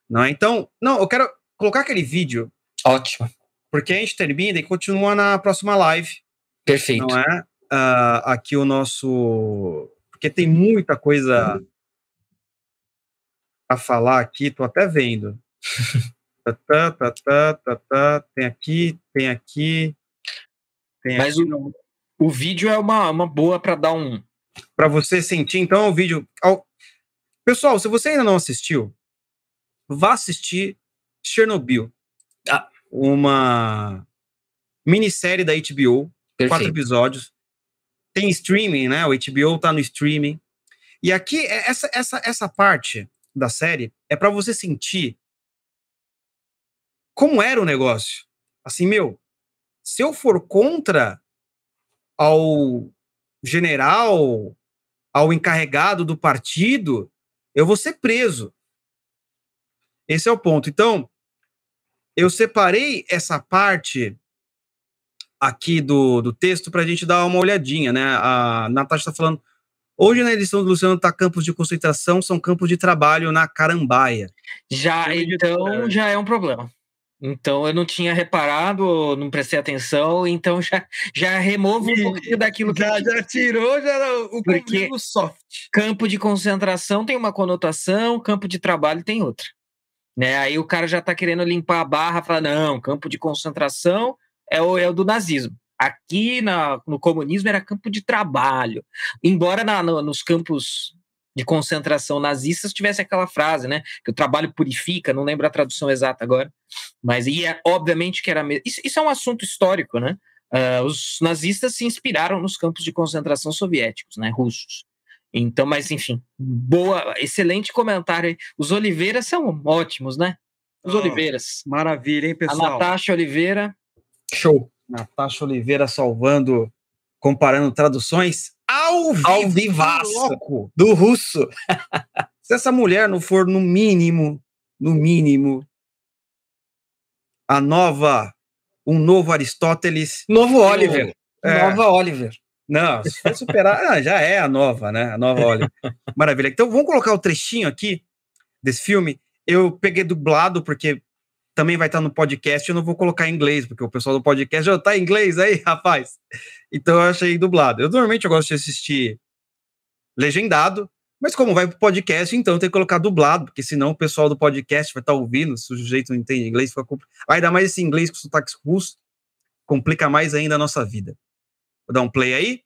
A: Não é? Então, não, eu quero colocar aquele vídeo.
B: Ótimo
A: porque a gente termina e continua na próxima live.
B: Perfeito.
A: Não é? Uh, aqui o nosso. Porque tem muita coisa a falar aqui, tô até vendo. tá, tá, tá, tá, tá, tem aqui, tem aqui.
B: Tem Mas aqui. O, o vídeo é uma, uma boa para dar um.
A: Para você sentir, então, o vídeo. Pessoal, se você ainda não assistiu, vá assistir Chernobyl. Ah, uma minissérie da HBO, Perfeito. quatro episódios. Tem streaming, né? O HBO tá no streaming. E aqui, é, essa, essa, essa parte da série é para você sentir como era o negócio. Assim, meu, se eu for contra ao general, ao encarregado do partido, eu vou ser preso. Esse é o ponto. Então, eu separei essa parte aqui do, do texto para a gente dar uma olhadinha, né? A Natasha está falando. Hoje, na edição do Luciano, tá campos de concentração, são campos de trabalho na Carambaia.
B: Já, então, já é um problema. Então, eu não tinha reparado, não prestei atenção, então já, já removo um pouquinho daquilo que.
A: Já, já tirou já o
B: Porque soft. Campo de concentração tem uma conotação, campo de trabalho tem outra. Né? Aí o cara já está querendo limpar a barra, fala não, campo de concentração é o, é o do nazismo. Aqui na, no comunismo era campo de trabalho. Embora na, no, nos campos de concentração nazistas tivesse aquela frase, né? Que o trabalho purifica, não lembro a tradução exata agora, mas e é, obviamente que era mesmo. Isso, isso, é um assunto histórico, né? Uh, os nazistas se inspiraram nos campos de concentração soviéticos, né? Russos. Então, mas enfim, boa, excelente comentário aí. Os Oliveiras são ótimos, né? Os oh, Oliveiras.
A: Maravilha, hein, pessoal?
B: A Natasha Oliveira.
A: Show. Natasha Oliveira salvando, comparando traduções ao, ao vivaço do russo. Se essa mulher não for, no mínimo, no mínimo, a nova, um novo Aristóteles.
B: Novo Oliver.
A: É, nova Oliver. Não, se for superar, ah, já é a nova, né? A nova Oliver. Maravilha. Então vamos colocar o trechinho aqui desse filme. Eu peguei dublado, porque também vai estar no podcast. Eu não vou colocar em inglês, porque o pessoal do podcast já está em inglês aí, rapaz. Então eu achei dublado. Eu normalmente eu gosto de assistir legendado, mas como vai pro podcast, então tem que colocar dublado, porque senão o pessoal do podcast vai estar ouvindo. Se o sujeito não entende inglês, fica compl... ainda mais esse inglês com sotaque russo, complica mais ainda a nossa vida. Vou dar um play aí.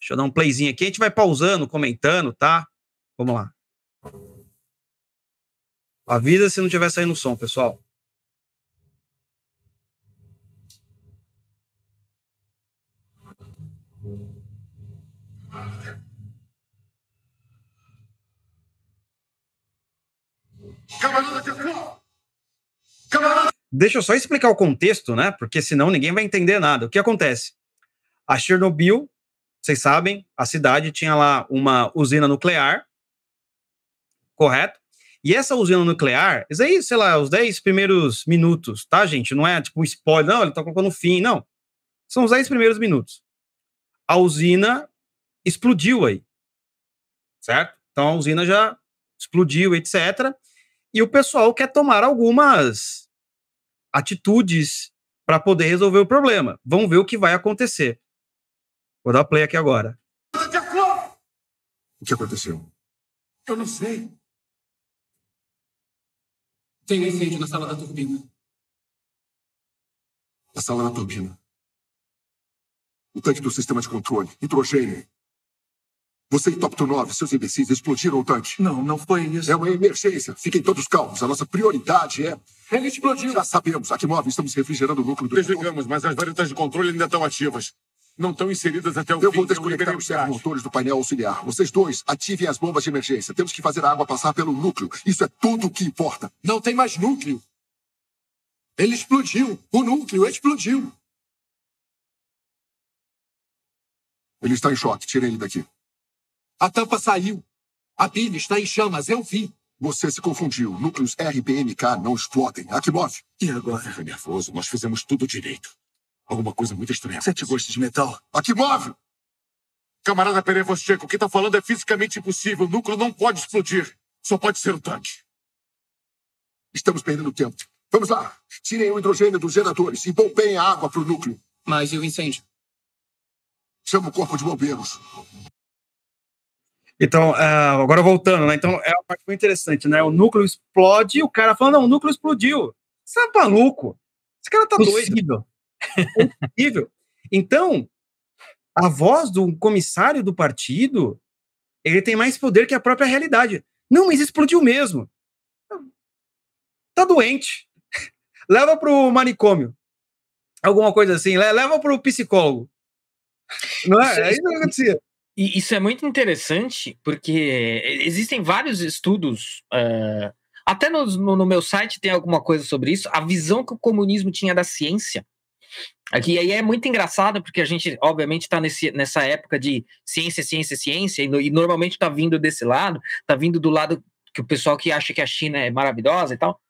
A: Deixa eu dar um playzinho aqui. A gente vai pausando, comentando, tá? Vamos lá. Avisa se não tiver saindo som, pessoal. Deixa eu só explicar o contexto, né? Porque senão ninguém vai entender nada. O que acontece? A Chernobyl, vocês sabem, a cidade tinha lá uma usina nuclear, correto? E essa usina nuclear, isso aí, sei lá, os 10 primeiros minutos, tá, gente? Não é tipo um spoiler, não, ele tá colocando fim, não. São os 10 primeiros minutos. A usina explodiu aí, certo? Então a usina já explodiu, etc. E o pessoal quer tomar algumas atitudes para poder resolver o problema. Vamos ver o que vai acontecer. Vou dar play aqui agora.
C: O que aconteceu?
D: Eu não sei. Tem um incêndio na sala da turbina.
C: Na sala da turbina. O tanque do sistema de controle. Hidrogênio. Você e Top 9, seus imbecis, explodiram o tanque.
D: Não, não foi isso.
C: É uma emergência. Fiquem todos calmos. A nossa prioridade é.
D: Ele explodiu.
C: Já sabemos. Akimov, estamos refrigerando o núcleo do.
E: Desligamos, mas as varetas de controle ainda estão ativas. Não estão inseridas até o
C: Eu
E: fim.
C: vou desconectar os
E: o gás.
C: motores do painel auxiliar. Vocês dois ativem as bombas de emergência. Temos que fazer a água passar pelo núcleo. Isso é tudo o que importa.
D: Não tem mais núcleo. Ele explodiu. O núcleo explodiu.
C: Ele está em choque. Tirem ele daqui.
D: A tampa saiu. A pilha está em chamas. Eu vi.
C: Você se confundiu. Núcleos RBMK não explodem. Akimov,
D: E agora?
E: Fica nervoso. Nós fizemos tudo direito. Alguma coisa muito estranha.
D: Sete gostos de metal.
C: Akimov!
E: Camarada Perevoscheco, o que está falando é fisicamente impossível. O núcleo não pode explodir. Só pode ser o tanque.
C: Estamos perdendo tempo. Vamos lá. Tirem o hidrogênio dos geradores e bombeiem a água para o núcleo.
D: Mas e o incêndio?
C: Chama o corpo de bombeiros.
A: Então, ah, agora voltando, né? Então, é uma parte muito interessante, né? O núcleo explode e o cara fala, não, o núcleo explodiu. Você é maluco? Esse cara tá doido.
B: Possível.
A: Então, a voz do comissário do partido, ele tem mais poder que a própria realidade. Não, mas explodiu mesmo. Tá doente. Leva pro manicômio. Alguma coisa assim. le- Leva pro psicólogo. Não é? É isso que acontecia.
B: E isso é muito interessante, porque existem vários estudos, eh, até no, no- no meu site tem alguma coisa sobre isso, a visão que o comunismo tinha da ciência. Aqui, e aí é muito engraçado, porque a gente, obviamente, está nessa época de ciência, ciência, ciência, e, no- e normalmente está vindo desse lado, está vindo do lado que o pessoal que acha que a China é maravilhosa e tal.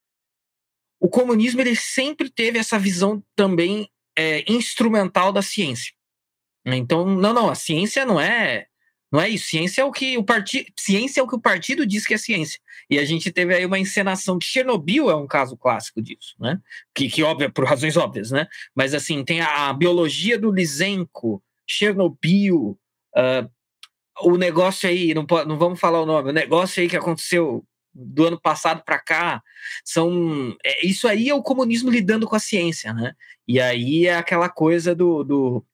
B: O comunismo ele sempre teve essa visão também eh, instrumental da ciência. Então, não, não, a ciência não é não é isso. Ciência é o que o partido, ciência é o que o partido diz que é ciência. E a gente teve aí uma encenação de Chernobyl é um caso clássico disso, né? Que, que óbvio, por razões óbvias, né? Mas assim, tem a, a biologia do Lisenko, Chernobyl, ah, o negócio aí, não, não vamos falar o nome, o negócio aí que aconteceu do ano passado para cá, são é, isso aí é o comunismo lidando com a ciência, né? E aí é aquela coisa do, do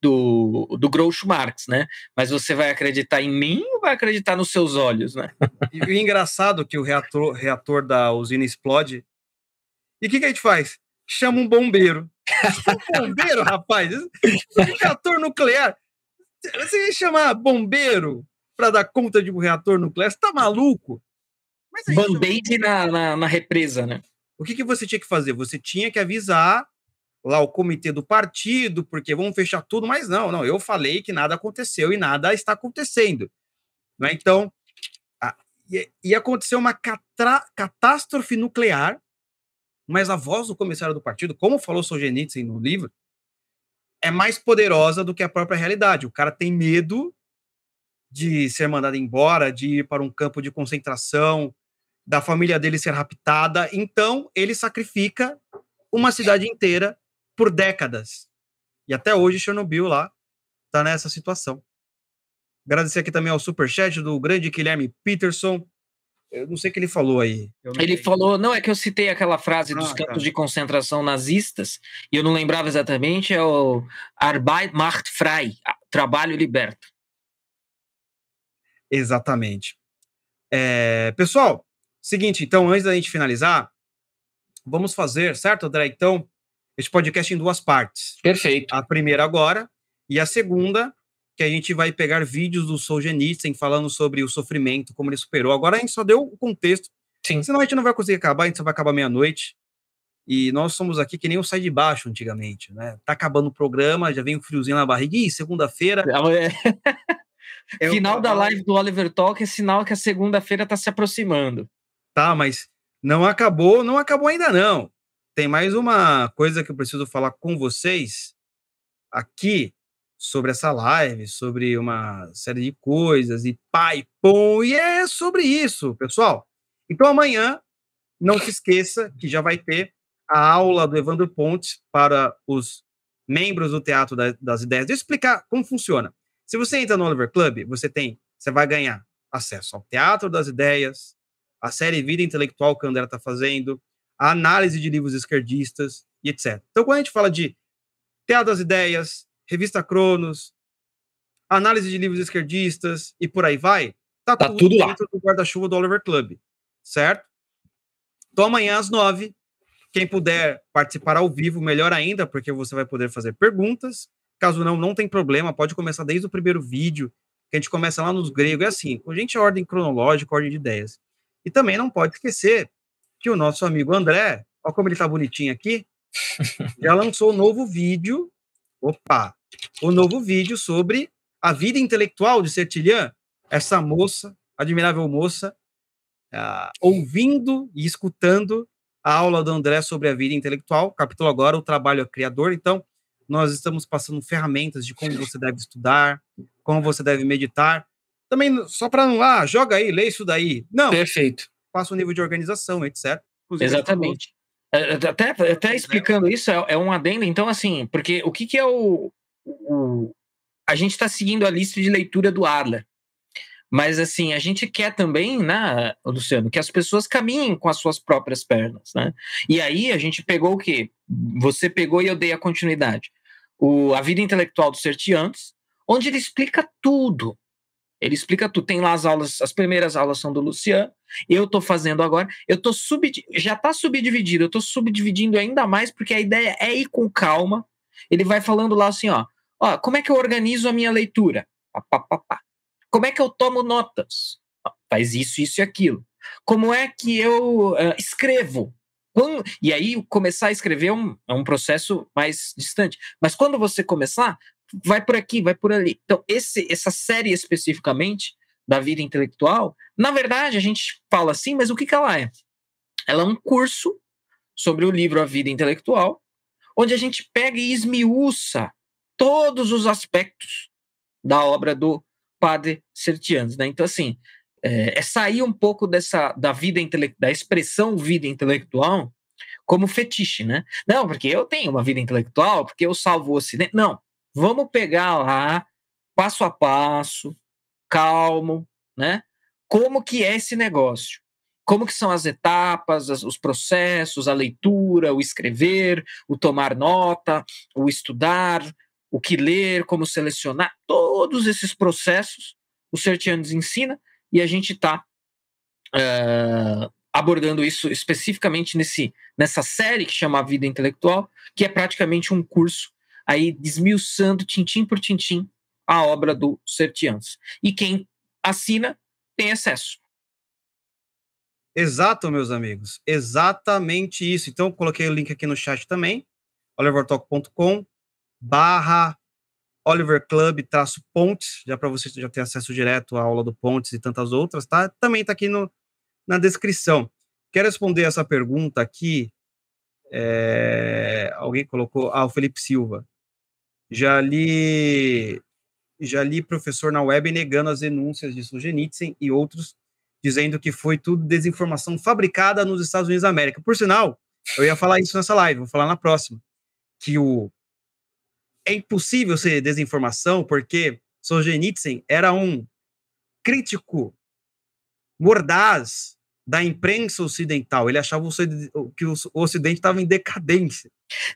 B: do, do Groucho Marx, né? Mas você vai acreditar em mim ou vai acreditar nos seus olhos, né?
A: E o engraçado é que o reator, reator da usina explode. E o que, que a gente faz? Chama um bombeiro. Chama um bombeiro, rapaz. É um reator nuclear. Você ia chamar bombeiro para dar conta de um reator nuclear? Você tá maluco?
B: Band-aid na, na, na represa, né?
A: o que, que você tinha que fazer? Você tinha que avisar lá o comitê do partido, porque vamos fechar tudo, mas não, não, eu falei que nada aconteceu e nada está acontecendo. Né? Então, ia acontecer uma catra, catástrofe nuclear, mas a voz do comissário do partido, como falou Solzhenitsyn no livro, é mais poderosa do que a própria realidade. O cara tem medo de ser mandado embora, de ir para um campo de concentração, da família dele ser raptada, então ele sacrifica uma cidade inteira por décadas. E até hoje Chernobyl lá tá nessa situação. Agradecer aqui também ao superchat do grande Guilherme Peterson. Eu não sei o que ele falou aí.
B: Ele falou, não, é que eu citei aquela frase dos
A: Ah,
B: campos
A: tá.
B: de concentração nazistas, e eu não lembrava exatamente, é o Arbeit macht frei, trabalho liberta.
A: Exatamente. É, pessoal, seguinte, então, antes da gente finalizar, vamos fazer, certo, André? Então, esse podcast em duas partes.
B: Perfeito.
A: A primeira agora, e a segunda, que a gente vai pegar vídeos do Solzhenitsyn falando sobre o sofrimento, como ele superou. Agora a gente só deu o contexto
B: Sim.
A: Senão a gente não vai conseguir acabar, a gente só vai acabar meia-noite. E nós somos aqui que nem o Sai de Baixo antigamente, né? Tá acabando o programa, já vem um friozinho na barriga. Ih, segunda-feira.
B: É. Final da live do Oliver Talk é sinal que a segunda-feira tá se aproximando.
A: Tá, mas não acabou, não acabou ainda não. Tem mais uma coisa que eu preciso falar com vocês aqui sobre essa live, sobre uma série de coisas e pai, pom, e é sobre isso, pessoal. Então amanhã, não se esqueça que já vai ter a aula do Evandro Pontes para os membros do Teatro das Ideias. Deixa eu explicar como funciona. Se você entra no Oliver Club, você tem, você vai ganhar acesso ao Teatro das Ideias, a série Vida Intelectual que o André está fazendo, a análise de livros esquerdistas e etc. Então, quando a gente fala de Teatro das Ideias, Revista Cronos, análise de livros esquerdistas e por aí vai, tá,
B: tá tudo, tudo dentro
A: do guarda-chuva do Oliver Club, certo? Então, amanhã às nove, quem puder participar ao vivo, melhor ainda, porque você vai poder fazer perguntas. Caso não, não tem problema, pode começar desde o primeiro vídeo, que a gente começa lá nos gregos. É assim, a gente é ordem cronológica, ordem de ideias. E também não pode esquecer que o nosso amigo André, olha como ele tá bonitinho aqui, já lançou um novo vídeo. Opa! O um novo vídeo sobre a vida intelectual de Sertilian, essa moça, admirável moça, uh, ouvindo e escutando a aula do André sobre a vida intelectual, capítulo agora, o trabalho é criador. Então, nós estamos passando ferramentas de como você deve estudar, como você deve meditar. Também, só para não, ah, joga aí, lê isso daí. Não.
B: Perfeito.
A: Passa o nível de organização, etc.
B: Exatamente. É, até, até explicando isso, é, é um adendo, então, assim, porque o que, que é o. o a gente está seguindo a lista de leitura do Arla. Mas, assim, a gente quer também, né, Luciano, que as pessoas caminhem com as suas próprias pernas, né? E aí a gente pegou o quê? Você pegou e eu dei a continuidade. O, a vida intelectual dos Sertiantes, onde ele explica tudo. Ele explica tudo. Tem lá as aulas, as primeiras aulas são do Luciano. Eu estou fazendo agora. Eu tô sub, já está subdividido. Eu estou subdividindo ainda mais porque a ideia é ir com calma. Ele vai falando lá assim, ó, ó, como é que eu organizo a minha leitura? Pá, pá, pá. Como é que eu tomo notas? Faz isso, isso e aquilo. Como é que eu uh, escrevo? Quando, e aí, começar a escrever é um, é um processo mais distante. Mas quando você começar, vai por aqui, vai por ali. Então, esse, essa série especificamente da vida intelectual, na verdade, a gente fala assim, mas o que, que ela é? Ela é um curso sobre o livro A Vida Intelectual, onde a gente pega e esmiuça todos os aspectos da obra do padre Sertianos, né? Então, assim, é, é, sair um pouco dessa da vida da expressão vida intelectual como fetiche, né? Não, porque eu tenho uma vida intelectual, porque eu salvo o Ocidente. Não, vamos pegar lá, passo a passo, calmo, né? Como que é esse negócio? Como que são as etapas, as, os processos, a leitura, o escrever, o tomar nota, o estudar, o que ler, como selecionar, todos esses processos o Sertianes ensina e a gente está eh, abordando isso especificamente nesse, nessa série que chama Vida Intelectual, que é praticamente um curso aí desmiuçando tintim por tintim a obra do Sertianes. E quem assina tem acesso.
A: Exato, meus amigos. Exatamente isso. Então, coloquei o link aqui no chat também, olivertalk.com barra Oliver Club traço Pontes, já para você já ter acesso direto à aula do Pontes e tantas outras, tá? Também está aqui no, na descrição. Quero responder essa pergunta aqui. É, alguém colocou, ah, o Felipe Silva. Já li, já li professor na web negando as denúncias de Solzhenitsyn e outros, dizendo que foi tudo desinformação fabricada nos Estados Unidos da América. Por sinal, eu ia falar isso nessa live, vou falar na próxima, que o é impossível ser desinformação, porque Solzhenitsyn era um crítico mordaz da imprensa ocidental. Ele achava que o Ocidente estava em decadência.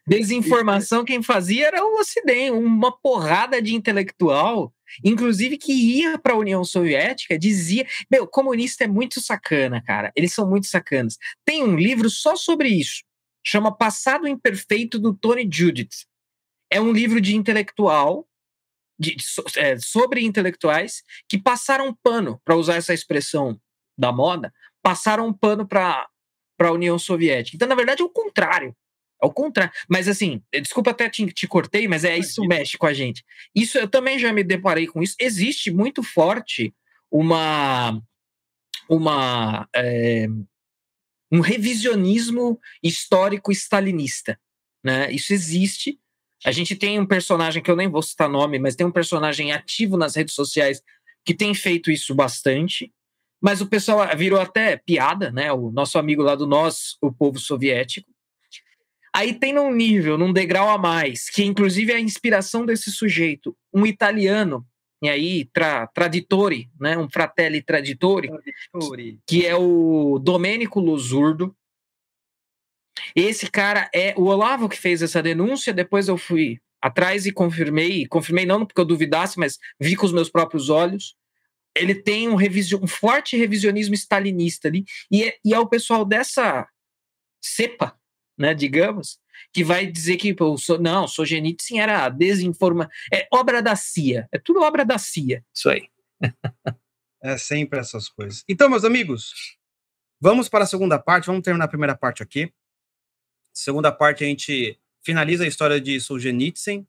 B: Desinformação quem fazia era o Ocidente, uma porrada de intelectual, inclusive que ia para a União Soviética, dizia, meu, comunista é muito sacana, cara. Eles são muito sacanas. Tem um livro só sobre isso, chama Passado Imperfeito do Tony Judith é um livro de intelectual, de, de, é, sobre intelectuais que passaram pano, para usar essa expressão da moda, passaram um pano para a União Soviética. Então, na verdade, é o contrário. É o contrário. Mas, assim, desculpa até te, te cortei, mas é isso mexe com a gente. Isso eu também já me deparei com isso. Existe muito forte uma. uma é, um revisionismo histórico stalinista. Né? Isso existe. A gente tem um personagem que eu nem vou citar nome, mas tem um personagem ativo nas redes sociais que tem feito isso bastante. Mas o pessoal virou até piada, né? O nosso amigo lá do nós, o povo soviético. Aí tem num nível, num degrau a mais, que inclusive é a inspiração desse sujeito, um italiano, e aí tra, traditore, né? Um fratelli traditore, traditore, que é o Domênico Losurdo, esse cara é o Olavo que fez essa denúncia. Depois eu fui atrás e confirmei. Confirmei não porque eu duvidasse, mas vi com os meus próprios olhos. Ele tem um, revisio, um forte revisionismo stalinista ali. E é, e é o pessoal dessa cepa, né, digamos, que vai dizer que pô, so, não, Solzhenitsyn era desinforma. É obra da CIA. É tudo obra da CIA. Isso aí.
A: é sempre essas coisas. Então, meus amigos, vamos para a segunda parte. Vamos terminar a primeira parte aqui. Segunda parte, a gente finaliza a história de Solzhenitsyn.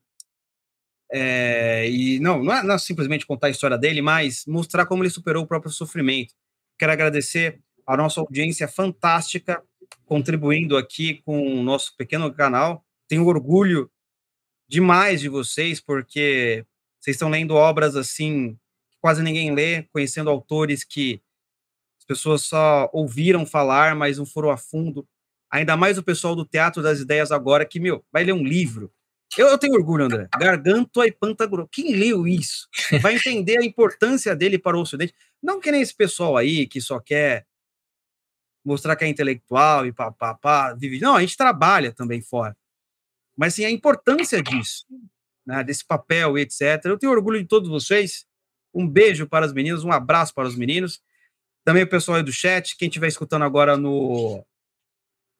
A: É, e não, não é, não é simplesmente contar a história dele, mas mostrar como ele superou o próprio sofrimento. Quero agradecer a nossa audiência fantástica, contribuindo aqui com o nosso pequeno canal. Tenho orgulho demais de vocês, porque vocês estão lendo obras assim que quase ninguém lê, conhecendo autores que as pessoas só ouviram falar, mas não foram a fundo. Ainda mais o pessoal do Teatro das Ideias agora, que, meu, vai ler um livro. Eu, eu tenho orgulho, André. Gargantua e Pantagruel. Quem leu isso vai entender a importância dele para o Ocidente. Não que nem esse pessoal aí que só quer mostrar que é intelectual e papapá, vive. Não, a gente trabalha também fora. Mas sim a importância disso, né, desse papel e etc. Eu tenho orgulho de todos vocês. Um beijo para as meninas, um abraço para os meninos. Também o pessoal aí do chat, quem estiver escutando agora no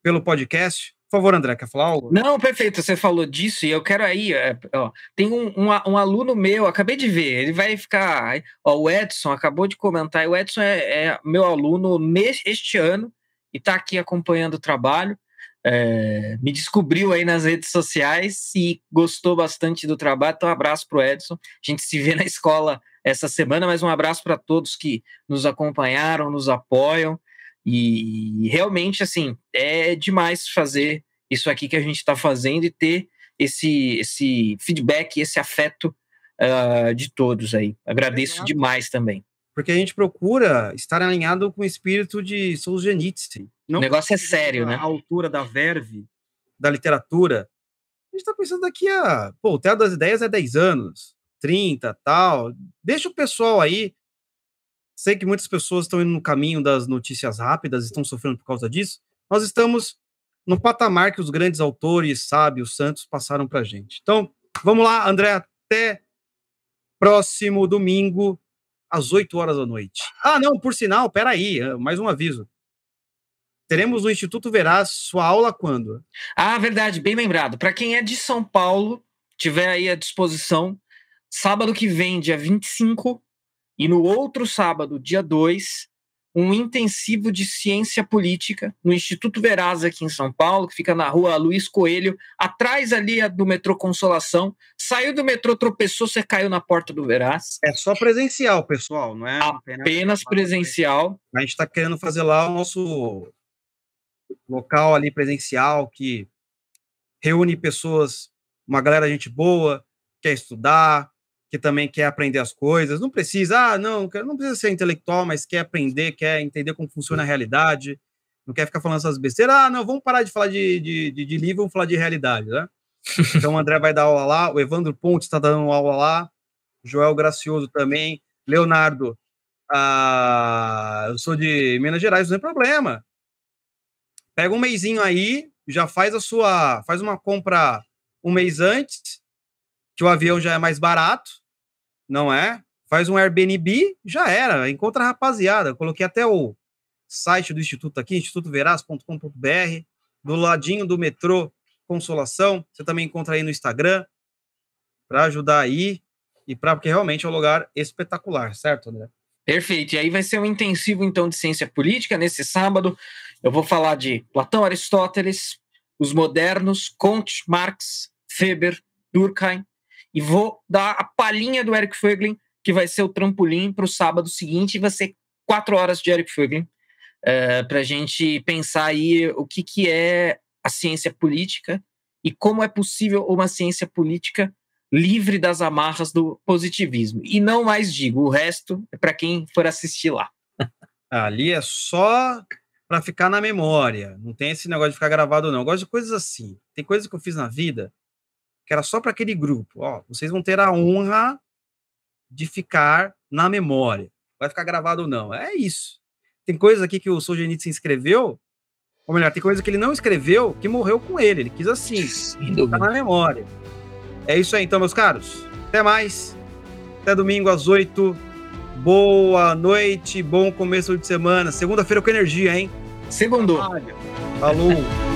A: pelo podcast. Por favor, André, quer falar algo?
B: Não, perfeito. Você falou disso e eu quero aí. É, ó, tem um, um, um, aluno meu, acabei de ver, ele vai ficar. Ó, o Edson acabou de comentar. O Edson é, é meu aluno este ano e está aqui acompanhando o trabalho. É, me descobriu aí nas redes sociais e gostou bastante do trabalho. Então, um abraço para o Edson. A gente se vê na escola essa semana, mas um abraço para todos que nos acompanharam, nos apoiam. E realmente, assim, é demais fazer isso aqui que a gente está fazendo e ter esse, esse feedback, esse afeto uh, de todos aí. Agradeço Exato. demais também.
A: Porque a gente procura estar alinhado com o espírito de Solzhenitsyn.
B: Não o negócio é sério, né?
A: A altura da verve, da literatura. A gente está pensando daqui a. Pô, o Teatro das Ideias é 10 anos, 30, tal. Deixa o pessoal aí Sei que muitas pessoas estão indo no caminho das notícias rápidas, estão sofrendo por causa disso. Nós estamos no patamar que os grandes autores, sábios, santos passaram para a gente. Então, vamos lá, André, até próximo domingo, às 8 horas da noite. Ah, não, por sinal, peraí, ah, mais um aviso. Teremos no Instituto Verás sua aula quando?
B: Ah, verdade, bem lembrado. Para quem é de São Paulo, tiver aí à disposição, sábado que vem, dia 25, e no outro sábado, dia 2, um intensivo de ciência política no Instituto Veraz aqui em São Paulo, que fica na rua Luiz Coelho, atrás ali do metrô Consolação. Saiu do metrô, tropeçou, você caiu na porta do Veraz.
A: É só presencial, pessoal, não é?
B: Apenas presencial.
A: A gente está querendo fazer lá o nosso local ali presencial que reúne pessoas, uma galera gente boa, quer estudar, que também quer aprender as coisas. Não precisa, ah, não, não precisa ser intelectual, mas quer aprender, quer entender como funciona a realidade, não quer ficar falando essas besteiras. Ah, não, vamos parar de falar de, de, de, de livro, vamos falar de realidade, né? Então o André vai dar aula lá, o Evandro Pontes está dando aula lá, Joel Gracioso também, Leonardo, ah, eu sou de Minas Gerais, não tem problema. Pega um mêsinho aí, já faz a sua, faz uma compra um mês antes, que o avião já é mais barato, não é? Faz um Airbnb, já era. Encontra a rapaziada. coloquei até o site do Instituto aqui, institutoveraz.com.br, do ladinho do metrô Consolação. Você também encontra aí no Instagram para ajudar aí e para porque realmente é um lugar espetacular, certo, André?
B: Perfeito. E aí vai ser um intensivo, então, de ciência política nesse sábado. Eu vou falar de Platão, Aristóteles, os modernos, Comte, Marx, Weber, Durkheim, e vou dar a palhinha do Eric Fögling, que vai ser o trampolim para o sábado seguinte, e vai ser quatro horas de Eric Fögling, é, para a gente pensar aí o que, que é a ciência política e como é possível uma ciência política livre das amarras do positivismo. E não mais digo, o resto é para quem for assistir lá.
A: Ali é só para ficar na memória. Não tem esse negócio de ficar gravado, não. Eu gosto de coisas assim. Tem coisas que eu fiz na vida que era só para aquele grupo. Ó, vocês vão ter a honra de ficar na memória. Vai ficar gravado ou não. É isso. Tem coisas aqui que o Solzhenitsyn escreveu, ou melhor, tem coisa que ele não escreveu que morreu com ele. Ele quis assim, ficar na memória. É isso aí, então, meus caros. Até mais. Até domingo às 8. Boa noite, bom começo de semana. Segunda-feira com energia, hein?
B: Segundo.
A: Falou.